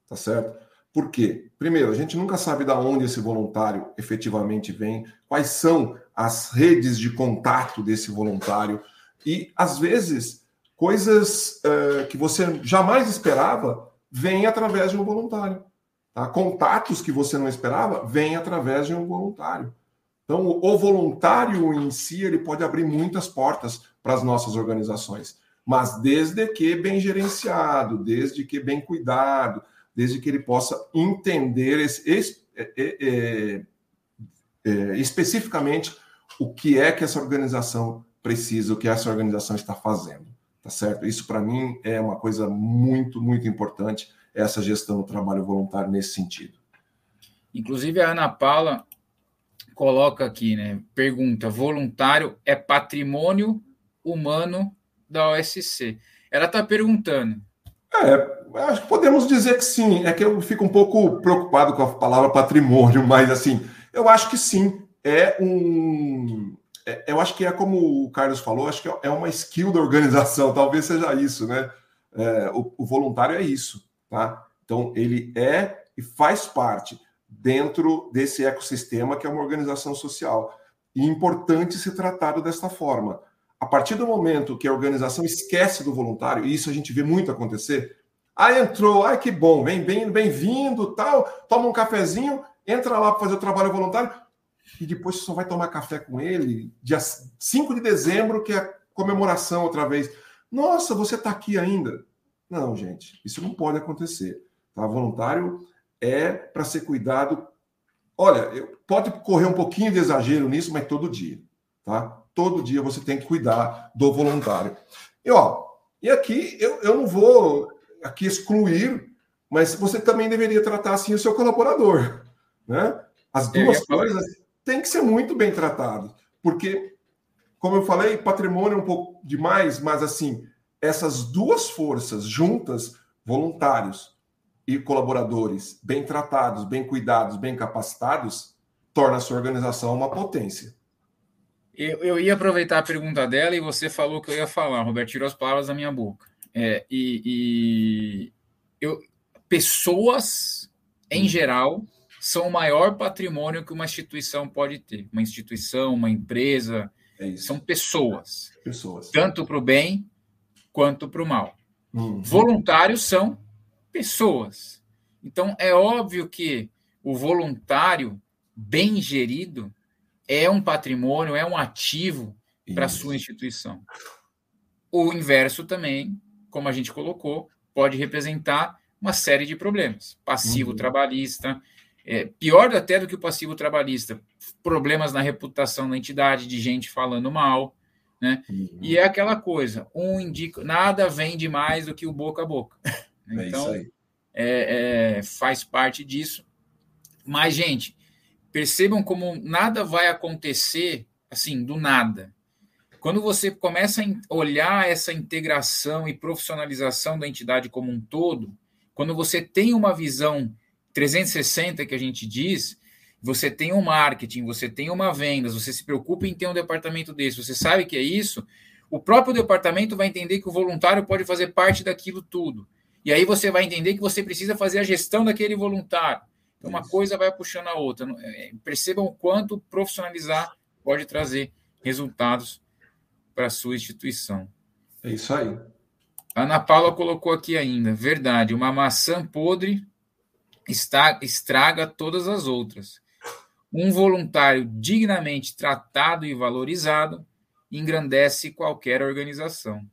[SPEAKER 2] tá certo? Por quê? Primeiro, a gente nunca sabe de onde esse voluntário efetivamente vem, quais são as redes de contato desse voluntário e, às vezes, coisas uh, que você jamais esperava vêm através de um voluntário. Tá? Contatos que você não esperava vêm através de um voluntário. Então, o voluntário em si ele pode abrir muitas portas para as nossas organizações, mas desde que bem gerenciado, desde que bem cuidado, desde que ele possa entender esse, esse, é, é, é, especificamente o que é que essa organização precisa, o que essa organização está fazendo, tá certo? Isso para mim é uma coisa muito, muito importante, essa gestão do trabalho voluntário nesse sentido.
[SPEAKER 1] Inclusive a Ana Paula coloca aqui, né? Pergunta: voluntário é patrimônio humano da OSC? Ela está perguntando.
[SPEAKER 2] É, acho que podemos dizer que sim. É que eu fico um pouco preocupado com a palavra patrimônio, mas assim, eu acho que sim. É um. É, eu acho que é como o Carlos falou, acho que é uma skill da organização, talvez seja isso, né? É, o, o voluntário é isso, tá? Então, ele é e faz parte dentro desse ecossistema que é uma organização social. E é importante ser tratado desta forma. A partir do momento que a organização esquece do voluntário, e isso a gente vê muito acontecer, ah, entrou, ai que bom, vem bem, bem-vindo, tal, toma um cafezinho, entra lá para fazer o trabalho voluntário, e depois você só vai tomar café com ele dia 5 de dezembro, que é a comemoração outra vez. Nossa, você está aqui ainda? Não, gente, isso não pode acontecer. Tá? Voluntário é para ser cuidado. Olha, pode correr um pouquinho de exagero nisso, mas todo dia, tá? Todo dia você tem que cuidar do voluntário. E ó, e aqui eu, eu não vou aqui excluir, mas você também deveria tratar assim o seu colaborador, né? As duas coisas têm que ser muito bem tratadas, porque, como eu falei, patrimônio é um pouco demais, mas assim, essas duas forças juntas, voluntários e colaboradores bem tratados, bem cuidados, bem capacitados, torna a sua organização uma potência.
[SPEAKER 1] Eu, eu ia aproveitar a pergunta dela e você falou que eu ia falar, Roberto, tirou as palavras da minha boca. É, e, e eu, pessoas, em hum. geral, são o maior patrimônio que uma instituição pode ter. Uma instituição, uma empresa, é são pessoas.
[SPEAKER 2] Pessoas.
[SPEAKER 1] Tanto para o bem quanto para o mal. Uhum. Voluntários são pessoas. Então, é óbvio que o voluntário bem gerido é um patrimônio, é um ativo para a sua instituição. O inverso também como a gente colocou, pode representar uma série de problemas. Passivo uhum. trabalhista, é, pior até do que o passivo trabalhista, problemas na reputação da entidade, de gente falando mal, né? Uhum. E é aquela coisa, um indica, nada vende mais do que o boca a boca. É então, é, é, faz parte disso. Mas, gente, percebam como nada vai acontecer assim, do nada. Quando você começa a olhar essa integração e profissionalização da entidade como um todo, quando você tem uma visão 360 que a gente diz, você tem um marketing, você tem uma vendas, você se preocupa em ter um departamento desse, você sabe que é isso, o próprio departamento vai entender que o voluntário pode fazer parte daquilo tudo. E aí você vai entender que você precisa fazer a gestão daquele voluntário. Então, uma coisa vai puxando a outra. É, percebam o quanto profissionalizar pode trazer resultados para a sua instituição.
[SPEAKER 2] É isso aí.
[SPEAKER 1] Ana Paula colocou aqui ainda, verdade, uma maçã podre está, estraga todas as outras. Um voluntário dignamente tratado e valorizado engrandece qualquer organização.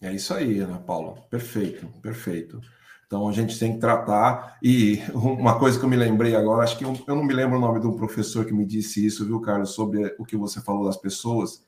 [SPEAKER 2] É isso aí, Ana Paula. Perfeito, perfeito. Então a gente tem que tratar. E uma coisa que eu me lembrei agora, acho que eu, eu não me lembro o nome de um professor que me disse isso, viu, Carlos, sobre o que você falou das pessoas.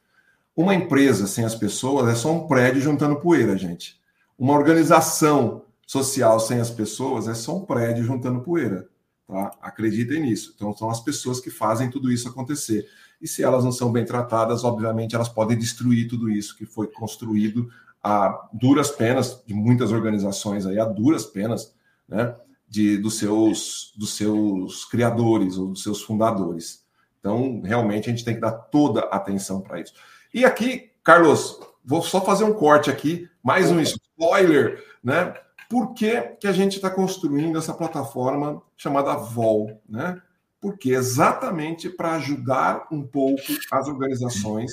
[SPEAKER 2] Uma empresa sem as pessoas é só um prédio juntando poeira, gente. Uma organização social sem as pessoas é só um prédio juntando poeira. Tá? Acreditem nisso. Então, são as pessoas que fazem tudo isso acontecer. E se elas não são bem tratadas, obviamente, elas podem destruir tudo isso que foi construído a duras penas de muitas organizações aí, a duras penas, né? De, dos, seus, dos seus criadores ou dos seus fundadores. Então, realmente, a gente tem que dar toda a atenção para isso. E aqui, Carlos, vou só fazer um corte aqui, mais um spoiler, né? Por que, que a gente está construindo essa plataforma chamada VOL, né? Porque exatamente para ajudar um pouco as organizações,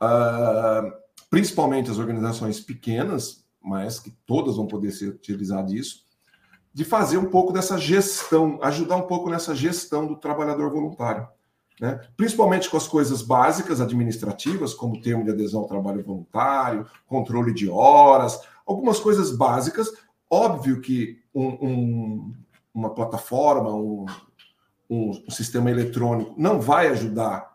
[SPEAKER 2] uh, principalmente as organizações pequenas, mas que todas vão poder ser utilizar disso, de fazer um pouco dessa gestão, ajudar um pouco nessa gestão do trabalhador voluntário né? principalmente com as coisas básicas administrativas, como termo de adesão ao trabalho voluntário, controle de horas, algumas coisas básicas. Óbvio que um, um, uma plataforma, um, um, sistema eletrônico não vai ajudar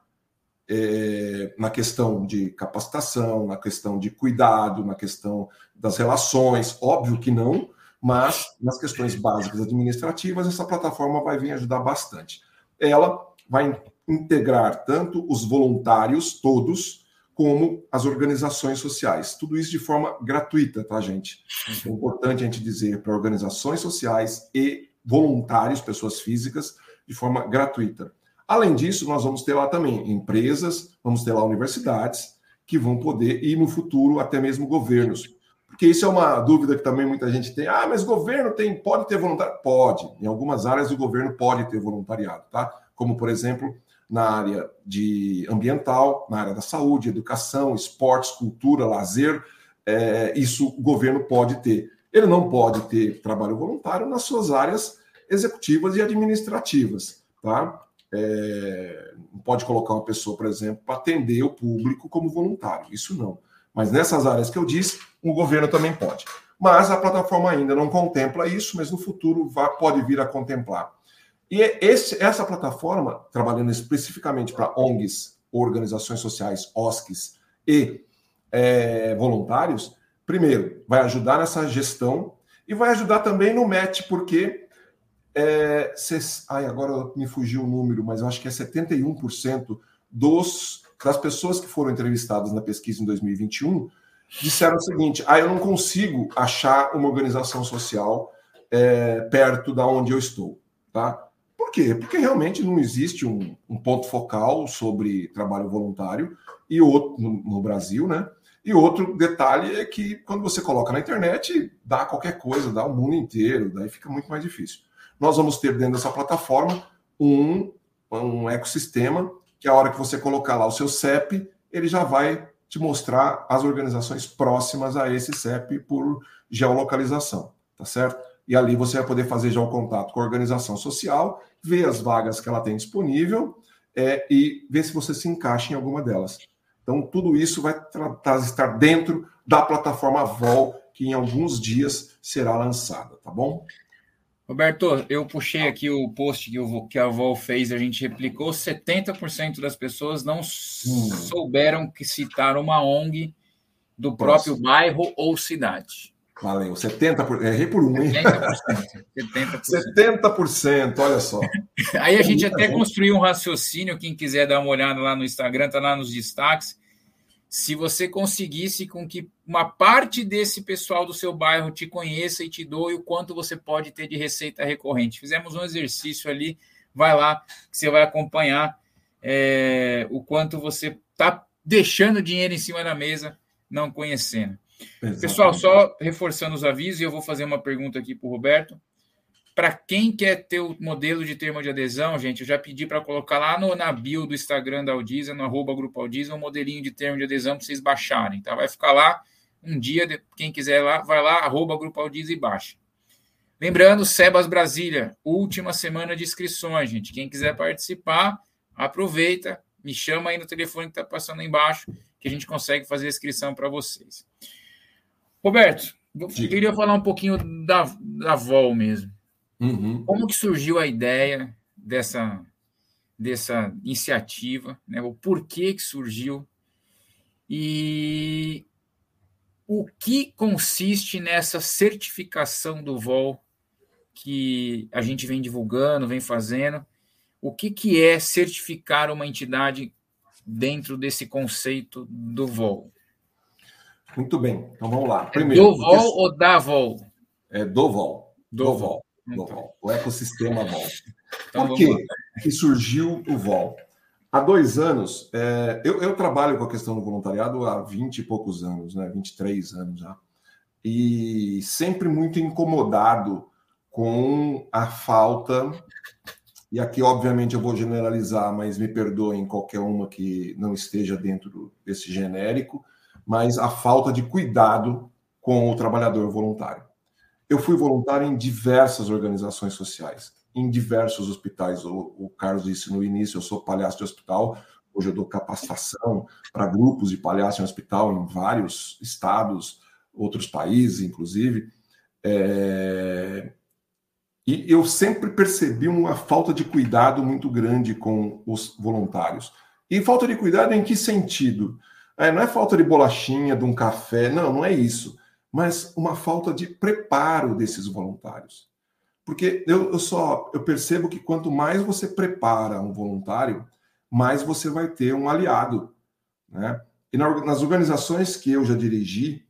[SPEAKER 2] é, na questão de capacitação, na questão de cuidado, na questão das relações, óbvio que não, mas nas questões básicas administrativas, essa plataforma vai vir ajudar bastante. Ela vai integrar tanto os voluntários todos como as organizações sociais. Tudo isso de forma gratuita, tá, gente? É importante a gente dizer para organizações sociais e voluntários, pessoas físicas, de forma gratuita. Além disso, nós vamos ter lá também empresas, vamos ter lá universidades que vão poder ir no futuro até mesmo governos. Porque isso é uma dúvida que também muita gente tem. Ah, mas governo tem, pode ter voluntariado? Pode. Em algumas áreas o governo pode ter voluntariado, tá? Como, por exemplo, na área de ambiental, na área da saúde, educação, esportes, cultura, lazer. É, isso o governo pode ter. Ele não pode ter trabalho voluntário nas suas áreas executivas e administrativas, tá? É, pode colocar uma pessoa, por exemplo, para atender o público como voluntário. Isso não. Mas nessas áreas que eu disse, o governo também pode. Mas a plataforma ainda não contempla isso, mas no futuro vai, pode vir a contemplar. E esse, essa plataforma, trabalhando especificamente para ONGs, organizações sociais, OSCs e é, voluntários, primeiro, vai ajudar nessa gestão e vai ajudar também no match, porque. É, ai, agora me fugiu o número, mas eu acho que é 71% dos, das pessoas que foram entrevistadas na pesquisa em 2021 disseram o seguinte: ah, eu não consigo achar uma organização social é, perto da onde eu estou. Tá? Por quê? Porque realmente não existe um, um ponto focal sobre trabalho voluntário e outro no, no, Brasil, né? E outro detalhe é que quando você coloca na internet, dá qualquer coisa, dá o mundo inteiro, daí fica muito mais difícil. Nós vamos ter dentro dessa plataforma um, um ecossistema que a hora que você colocar lá o seu CEP, ele já vai te mostrar as organizações próximas a esse CEP por geolocalização, tá certo? E ali você vai poder fazer já o contato com a organização social, ver as vagas que ela tem disponível é, e ver se você se encaixa em alguma delas. Então, tudo isso vai estar dentro da plataforma VOL, que em alguns dias será lançada, tá bom?
[SPEAKER 1] Roberto, eu puxei aqui o post que, o, que a VOL fez, a gente replicou, 70% das pessoas não hum. souberam que citar uma ONG do próprio bairro ou cidade.
[SPEAKER 2] Valeu, 70%. Errei por um, hein? 70%. 70%, olha só.
[SPEAKER 1] Aí a gente até construiu um raciocínio, quem quiser dar uma olhada lá no Instagram, tá lá nos destaques. Se você conseguisse com que uma parte desse pessoal do seu bairro te conheça e te doe o quanto você pode ter de receita recorrente. Fizemos um exercício ali, vai lá, que você vai acompanhar é, o quanto você está deixando dinheiro em cima da mesa, não conhecendo. Exatamente. Pessoal, só reforçando os avisos, e eu vou fazer uma pergunta aqui para o Roberto. Para quem quer ter o modelo de termo de adesão, gente, eu já pedi para colocar lá no, na bio do Instagram da Aldiza, no arroba Grupo Aldiza, um modelinho de termo de adesão para vocês baixarem, tá? Vai ficar lá um dia, quem quiser lá, vai lá, arroba Grupo Aldiza e baixa. Lembrando, Sebas Brasília, última semana de inscrições, gente. Quem quiser participar, aproveita, me chama aí no telefone que está passando aí embaixo, que a gente consegue fazer a inscrição para vocês. Roberto, eu queria falar um pouquinho da, da VOL mesmo. Uhum. Como que surgiu a ideia dessa, dessa iniciativa, né? o porquê que surgiu e o que consiste nessa certificação do VOL que a gente vem divulgando, vem fazendo. O que, que é certificar uma entidade dentro desse conceito do VOL?
[SPEAKER 2] Muito bem, então vamos lá.
[SPEAKER 1] Primeiro, é do vol porque... ou da vol?
[SPEAKER 2] É do vol. Do, do vol. Do então. vol. O ecossistema vol. Então, Por que, que surgiu o vol? Há dois anos, é, eu, eu, trabalho com a questão do voluntariado há 20 e poucos anos, né? 23 anos já. E sempre muito incomodado com a falta, e aqui obviamente eu vou generalizar, mas me perdoem qualquer uma que não esteja dentro desse genérico, mas a falta de cuidado com o trabalhador voluntário. Eu fui voluntário em diversas organizações sociais, em diversos hospitais. O, o Carlos disse no início: eu sou palhaço de hospital. Hoje eu dou capacitação para grupos de palhaço em hospital em vários estados, outros países, inclusive. É... E eu sempre percebi uma falta de cuidado muito grande com os voluntários. E falta de cuidado em que sentido? É, não é falta de bolachinha, de um café, não, não é isso. Mas uma falta de preparo desses voluntários. Porque eu, eu só eu percebo que quanto mais você prepara um voluntário, mais você vai ter um aliado. Né? E na, nas organizações que eu já dirigi,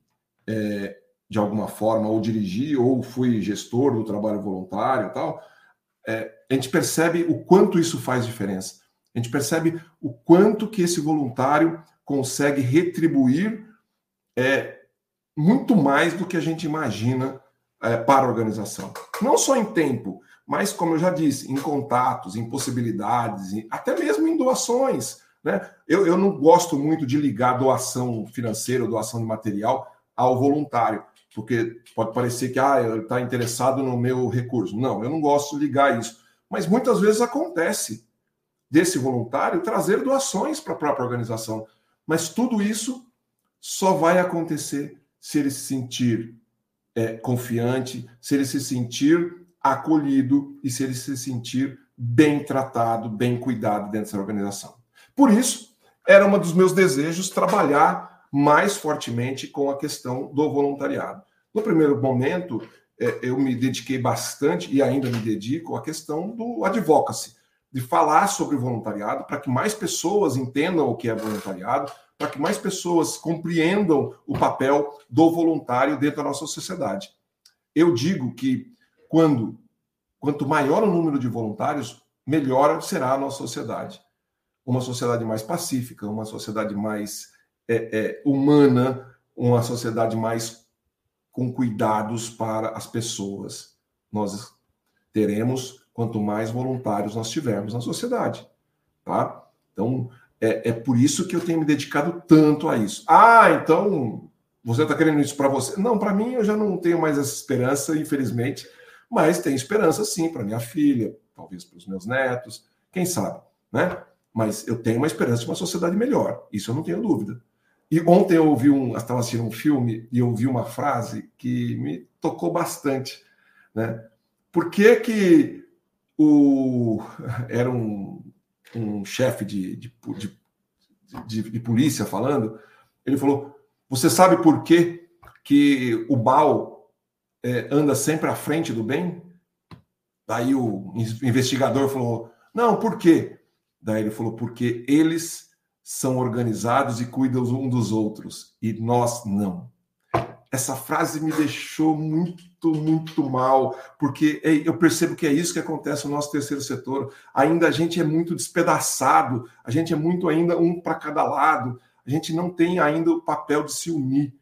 [SPEAKER 2] é, de alguma forma, ou dirigi, ou fui gestor do trabalho voluntário e tal, é, a gente percebe o quanto isso faz diferença. A gente percebe o quanto que esse voluntário consegue retribuir é, muito mais do que a gente imagina é, para a organização. Não só em tempo, mas, como eu já disse, em contatos, em possibilidades, até mesmo em doações. Né? Eu, eu não gosto muito de ligar doação financeira ou doação de material ao voluntário, porque pode parecer que ah, ele está interessado no meu recurso. Não, eu não gosto de ligar isso. Mas muitas vezes acontece desse voluntário trazer doações para a própria organização. Mas tudo isso só vai acontecer se ele se sentir é, confiante, se ele se sentir acolhido e se ele se sentir bem tratado, bem cuidado dentro dessa organização. Por isso, era um dos meus desejos trabalhar mais fortemente com a questão do voluntariado. No primeiro momento, é, eu me dediquei bastante e ainda me dedico à questão do advocacy, de falar sobre voluntariado para que mais pessoas entendam o que é voluntariado, para que mais pessoas compreendam o papel do voluntário dentro da nossa sociedade. Eu digo que quando quanto maior o número de voluntários, melhor será a nossa sociedade. Uma sociedade mais pacífica, uma sociedade mais é, é, humana, uma sociedade mais com cuidados para as pessoas. Nós teremos quanto mais voluntários nós tivermos na sociedade, tá? Então é, é por isso que eu tenho me dedicado tanto a isso. Ah, então você está querendo isso para você? Não, para mim eu já não tenho mais essa esperança, infelizmente mas tem esperança sim para minha filha, talvez para os meus netos, quem sabe, né? Mas eu tenho uma esperança de uma sociedade melhor, isso eu não tenho dúvida. E ontem eu ouvi um, estava assistindo um filme e eu ouvi uma frase que me tocou bastante, né? Por que que o era um, um chefe de, de, de, de, polícia falando, ele falou: você sabe por que que o mal é, anda sempre à frente do bem? Daí o investigador falou: Não, por quê? Daí ele falou: Porque eles são organizados e cuidam um dos outros, e nós não. Essa frase me deixou muito, muito mal, porque é, eu percebo que é isso que acontece no nosso terceiro setor. Ainda a gente é muito despedaçado, a gente é muito ainda um para cada lado, a gente não tem ainda o papel de se unir.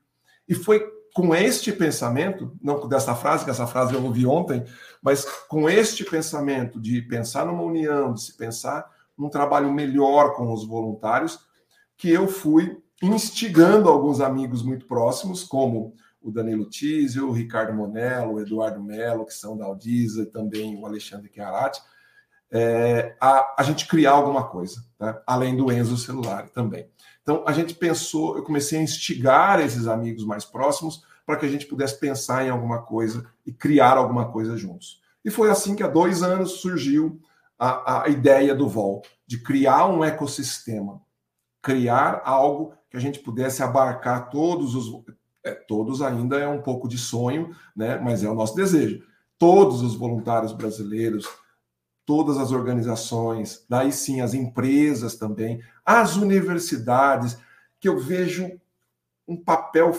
[SPEAKER 2] E foi com este pensamento, não dessa frase, que essa frase eu ouvi ontem, mas com este pensamento de pensar numa união, de se pensar num trabalho melhor com os voluntários, que eu fui instigando alguns amigos muito próximos, como o Danilo Tizio, o Ricardo Monello, o Eduardo Mello, que são da Aldisa, e também o Alexandre Chiarati, é, a, a gente criar alguma coisa, né? além do Enzo celular também. Então, a gente pensou, eu comecei a instigar esses amigos mais próximos para que a gente pudesse pensar em alguma coisa e criar alguma coisa juntos. E foi assim que há dois anos surgiu a, a ideia do VOL, de criar um ecossistema, criar algo que a gente pudesse abarcar todos os. É, todos ainda é um pouco de sonho, né? mas é o nosso desejo. Todos os voluntários brasileiros, todas as organizações, daí sim as empresas também, as universidades, que eu vejo um papel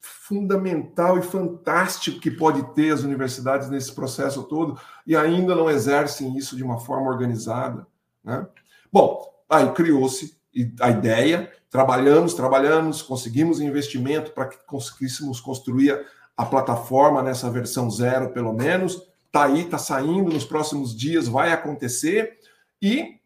[SPEAKER 2] fundamental e fantástico que pode ter as universidades nesse processo todo e ainda não exercem isso de uma forma organizada. Né? Bom, aí criou-se a ideia, trabalhamos, trabalhamos, conseguimos investimento para que conseguíssemos construir a plataforma nessa versão zero, pelo menos, Está aí, está saindo, nos próximos dias vai acontecer. E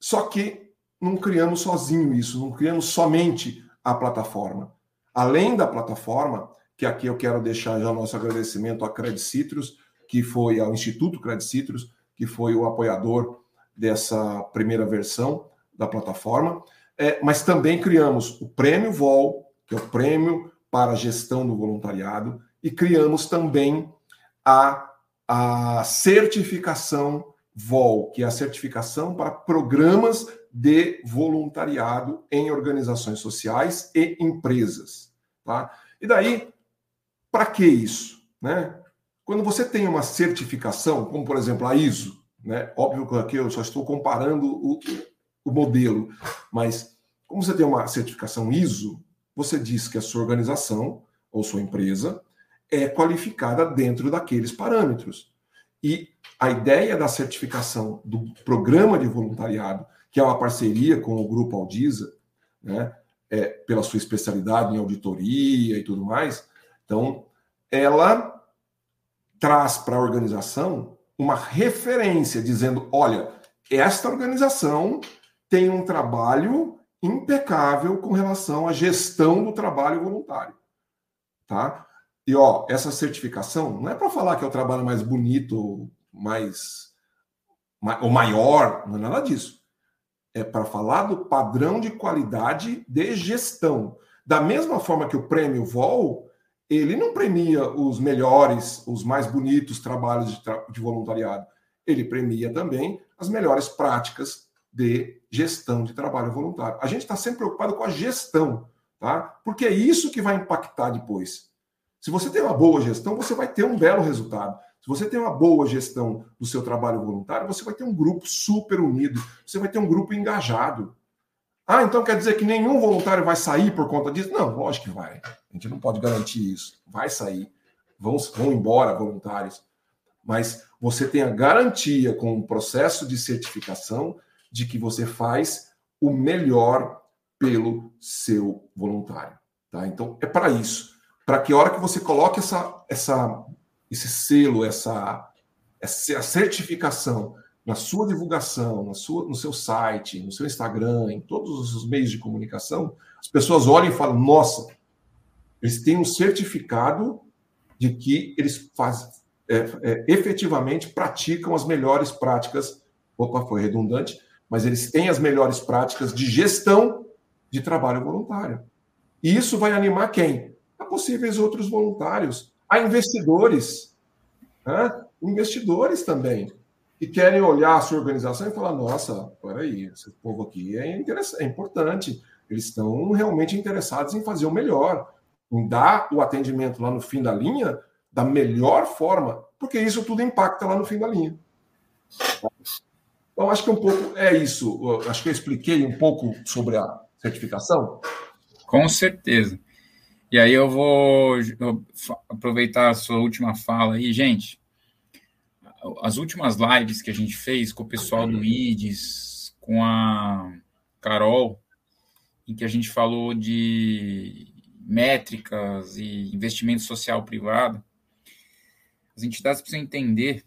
[SPEAKER 2] só que não criamos sozinho isso, não criamos somente a plataforma. Além da plataforma, que aqui eu quero deixar já nosso agradecimento à Credit Citrus, que foi ao Instituto Credit Citrus, que foi o apoiador dessa primeira versão da plataforma. É, mas também criamos o Prêmio VOL, que é o prêmio para a gestão do voluntariado, e criamos também a a certificação VOL, que é a certificação para programas de voluntariado em organizações sociais e empresas. Tá? E daí, para que isso? Né? Quando você tem uma certificação, como por exemplo a ISO, né? óbvio que aqui eu só estou comparando o, o modelo, mas como você tem uma certificação ISO, você diz que a sua organização ou sua empresa é qualificada dentro daqueles parâmetros. E a ideia da certificação do programa de voluntariado, que é uma parceria com o Grupo Aldisa, né, é, pela sua especialidade em auditoria e tudo mais, então, ela traz para a organização uma referência dizendo: olha, esta organização tem um trabalho impecável com relação à gestão do trabalho voluntário, tá? E ó, essa certificação não é para falar que é o trabalho mais bonito, mais o maior, não é nada disso. É para falar do padrão de qualidade de gestão. Da mesma forma que o prêmio VOL, ele não premia os melhores, os mais bonitos trabalhos de, tra de voluntariado. Ele premia também as melhores práticas de gestão de trabalho voluntário. A gente está sempre preocupado com a gestão, tá? Porque é isso que vai impactar depois. Se você tem uma boa gestão, você vai ter um belo resultado. Se você tem uma boa gestão do seu trabalho voluntário, você vai ter um grupo super unido, você vai ter um grupo engajado. Ah, então quer dizer que nenhum voluntário vai sair por conta disso? Não, lógico que vai. A gente não pode garantir isso. Vai sair. Vão, vão embora voluntários. Mas você tem a garantia com o processo de certificação de que você faz o melhor pelo seu voluntário. Tá? Então, é para isso. Para que a hora que você coloque essa, essa, esse selo, essa, essa certificação na sua divulgação, na sua, no seu site, no seu Instagram, em todos os meios de comunicação, as pessoas olham e falam: nossa, eles têm um certificado de que eles fazem, é, é, efetivamente praticam as melhores práticas. Opa, foi redundante, mas eles têm as melhores práticas de gestão de trabalho voluntário. E isso vai animar quem? A possíveis outros voluntários, a investidores, né? investidores também, que querem olhar a sua organização e falar: nossa, peraí, esse povo aqui é, é importante, eles estão realmente interessados em fazer o melhor, em dar o atendimento lá no fim da linha da melhor forma, porque isso tudo impacta lá no fim da linha. Então, acho que um pouco é isso. Acho que eu expliquei um pouco sobre a certificação.
[SPEAKER 1] Com certeza. E aí eu vou aproveitar a sua última fala aí, gente. As últimas lives que a gente fez com o pessoal do IDES, com a Carol, em que a gente falou de métricas e investimento social privado, as entidades precisam entender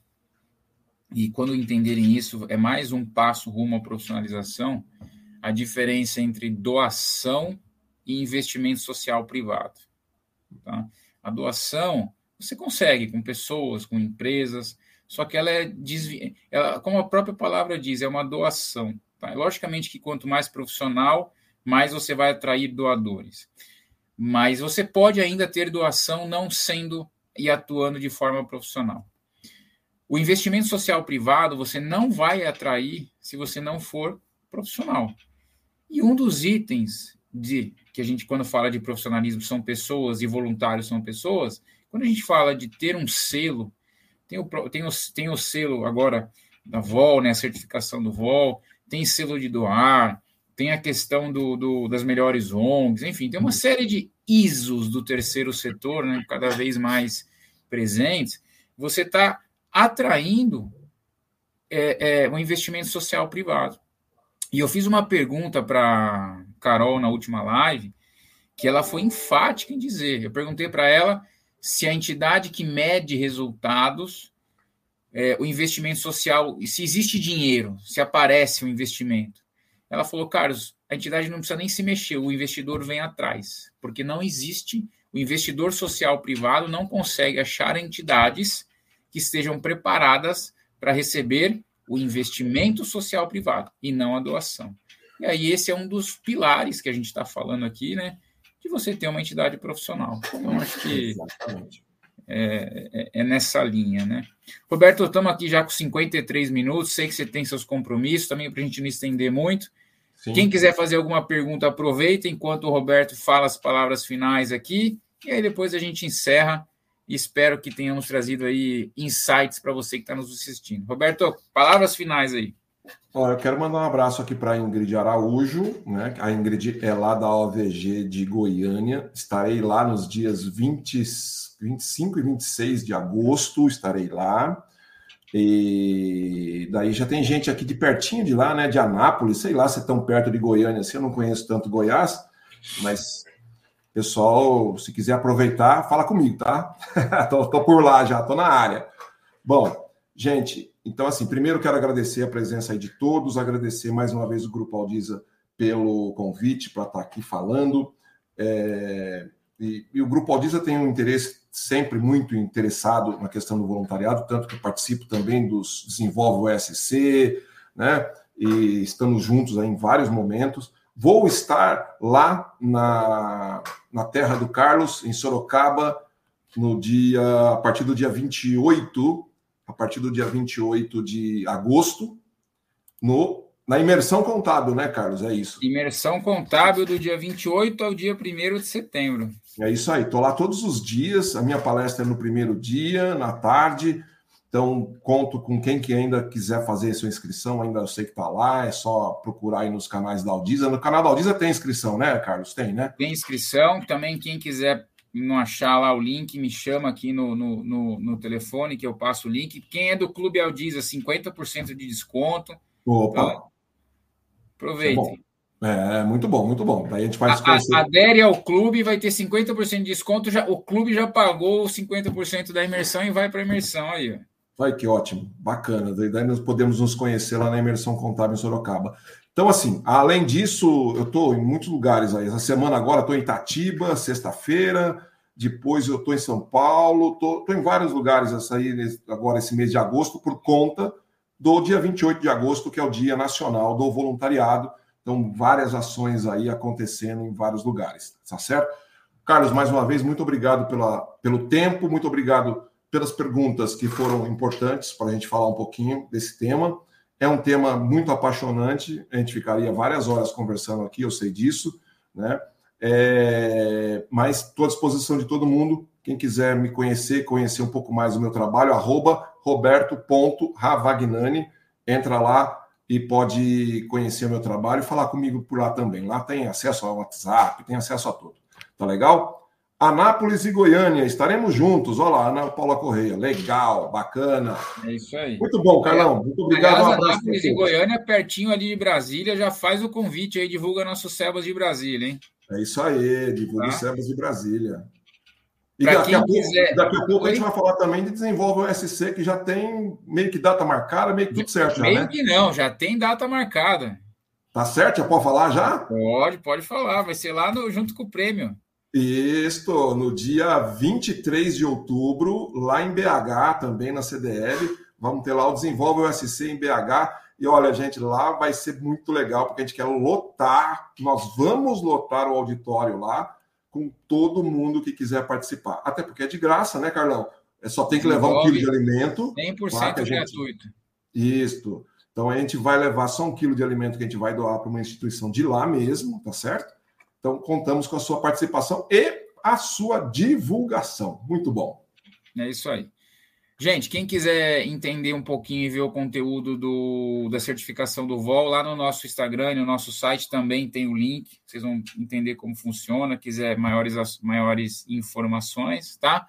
[SPEAKER 1] e quando entenderem isso, é mais um passo rumo à profissionalização, a diferença entre doação e investimento social privado. Tá? A doação você consegue com pessoas, com empresas, só que ela é, desvi... ela, como a própria palavra diz, é uma doação. Tá? Logicamente que quanto mais profissional, mais você vai atrair doadores. Mas você pode ainda ter doação não sendo e atuando de forma profissional. O investimento social privado você não vai atrair se você não for profissional. E um dos itens de que a gente, quando fala de profissionalismo, são pessoas e voluntários são pessoas, quando a gente fala de ter um selo, tem o, tem o, tem o selo agora da VOL, né, a certificação do VOL, tem selo de doar, tem a questão do, do, das melhores ONGs, enfim, tem uma série de ISOs do terceiro setor, né, cada vez mais presentes. Você está atraindo é, é, um investimento social privado. E eu fiz uma pergunta para Carol na última live, que ela foi enfática em dizer. Eu perguntei para ela se a entidade que mede resultados, é, o investimento social, se existe dinheiro, se aparece o um investimento. Ela falou, Carlos, a entidade não precisa nem se mexer, o investidor vem atrás, porque não existe, o investidor social privado não consegue achar entidades que estejam preparadas para receber o investimento social privado e não a doação. E aí esse é um dos pilares que a gente está falando aqui, né? De você ter uma entidade profissional. Então, acho que é, é, é, nessa linha, né? Roberto, estamos aqui já com 53 minutos. Sei que você tem seus compromissos também para a gente não estender muito. Sim. Quem quiser fazer alguma pergunta, aproveita enquanto o Roberto fala as palavras finais aqui. E aí depois a gente encerra espero que tenhamos trazido aí insights para você que está nos assistindo. Roberto, palavras finais aí.
[SPEAKER 2] Olha, eu quero mandar um abraço aqui para a Ingrid Araújo, né? A Ingrid é lá da OVG de Goiânia. Estarei lá nos dias 20, 25 e 26 de agosto, estarei lá. E daí já tem gente aqui de pertinho de lá, né? De Anápolis, sei lá se é tão perto de Goiânia assim, eu não conheço tanto Goiás, mas Pessoal, se quiser aproveitar, fala comigo, tá? tô, tô, por lá já, tô na área. Bom, Gente, então, assim, primeiro quero agradecer a presença aí de todos, agradecer mais uma vez o Grupo Aldiza pelo convite para estar aqui falando. É, e, e, o Grupo Aldiza tem um interesse sempre muito interessado na questão do voluntariado, tanto que participo também dos Desenvolve o ESC, né? E estamos juntos em vários momentos. Vou estar lá na, na terra do Carlos, em Sorocaba, no dia a partir do dia 28 a partir do dia 28 de agosto, no, na imersão contábil, né, Carlos? É isso.
[SPEAKER 1] Imersão contábil do dia 28 ao dia 1 de setembro.
[SPEAKER 2] É isso aí. Estou lá todos os dias. A minha palestra é no primeiro dia, na tarde. Então, conto com quem que ainda quiser fazer sua inscrição, ainda eu sei que está lá, é só procurar aí nos canais da Aldiza. No canal da Aldiza tem inscrição, né, Carlos? Tem, né?
[SPEAKER 1] Tem inscrição. Também quem quiser não achar lá o link, me chama aqui no, no, no, no telefone que eu passo o link. Quem é do Clube Aldiza, 50% de desconto.
[SPEAKER 2] Opa! Então,
[SPEAKER 1] aproveitem.
[SPEAKER 2] É, é, muito bom, muito bom. Daí a gente
[SPEAKER 1] faz a, Adere ao clube, vai ter 50% de desconto. Já, o clube já pagou 50% da imersão e vai para a imersão aí.
[SPEAKER 2] Vai que ótimo, bacana. Daí nós podemos nos conhecer lá na imersão contábil em Sorocaba. Então, assim, além disso, eu estou em muitos lugares aí. Essa semana agora estou em Itatiba, sexta-feira. Depois eu estou em São Paulo. Estou em vários lugares essa aí, agora esse mês de agosto, por conta do dia 28 de agosto, que é o Dia Nacional do Voluntariado. Então, várias ações aí acontecendo em vários lugares, tá certo? Carlos, mais uma vez, muito obrigado pela, pelo tempo, muito obrigado pelas perguntas que foram importantes para a gente falar um pouquinho desse tema. É um tema muito apaixonante, a gente ficaria várias horas conversando aqui, eu sei disso, né? É, mas estou à disposição de todo mundo. Quem quiser me conhecer, conhecer um pouco mais do meu trabalho, arroba roberto.ravagnani, entra lá e pode conhecer o meu trabalho e falar comigo por lá também. Lá tem acesso ao WhatsApp, tem acesso a tudo. Tá legal? Anápolis e Goiânia, estaremos juntos. Olha lá, Ana Paula Correia. Legal, bacana.
[SPEAKER 1] É isso aí.
[SPEAKER 2] Muito bom, Carlão. Muito obrigado. Aliás,
[SPEAKER 1] um abraço Anápolis e Goiânia, pertinho ali de Brasília, já faz o convite aí, divulga nossos Sebas de Brasília, hein?
[SPEAKER 2] É isso aí, divulga tá? os Sebas de Brasília. E daqui a, pouco, quiser... daqui a pouco a gente vai falar também de desenvolve o SC, que já tem meio que data marcada, meio que tudo certo.
[SPEAKER 1] Meio
[SPEAKER 2] já,
[SPEAKER 1] né? que não, já tem data marcada.
[SPEAKER 2] Tá certo? Já pode falar já?
[SPEAKER 1] Pode, pode falar. Vai ser lá no, junto com o prêmio.
[SPEAKER 2] Isso, no dia 23 de outubro, lá em BH, também na CDL, vamos ter lá o Desenvolve o SC em BH. E olha, gente, lá vai ser muito legal, porque a gente quer lotar, nós vamos lotar o auditório lá com todo mundo que quiser participar. Até porque é de graça, né, Carlão? É só tem que levar um quilo de alimento.
[SPEAKER 1] 100% gente... gratuito.
[SPEAKER 2] Isso. Então a gente vai levar só um quilo de alimento que a gente vai doar para uma instituição de lá mesmo, tá certo? Então, contamos com a sua participação e a sua divulgação. Muito bom.
[SPEAKER 1] É isso aí. Gente, quem quiser entender um pouquinho e ver o conteúdo do, da certificação do VOL, lá no nosso Instagram, no nosso site também tem o link. Vocês vão entender como funciona, quiser maiores, maiores informações, tá?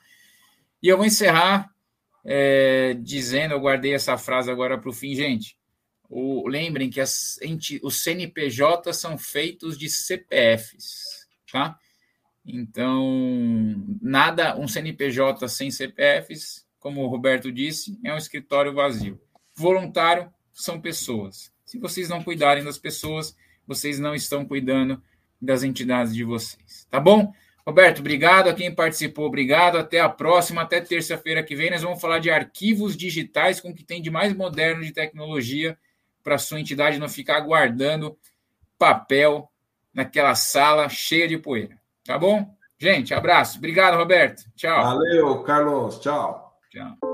[SPEAKER 1] E eu vou encerrar é, dizendo, eu guardei essa frase agora para o fim, gente. O, lembrem que as, os CNPJ são feitos de CPFs, tá? Então, nada, um CNPJ sem CPFs, como o Roberto disse, é um escritório vazio. Voluntário são pessoas. Se vocês não cuidarem das pessoas, vocês não estão cuidando das entidades de vocês, tá bom? Roberto, obrigado a quem participou, obrigado. Até a próxima, até terça-feira que vem. Nós vamos falar de arquivos digitais com o que tem de mais moderno de tecnologia para sua entidade não ficar guardando papel naquela sala cheia de poeira. Tá bom? Gente, abraço. Obrigado, Roberto. Tchau.
[SPEAKER 2] Valeu, Carlos. Tchau.
[SPEAKER 1] Tchau.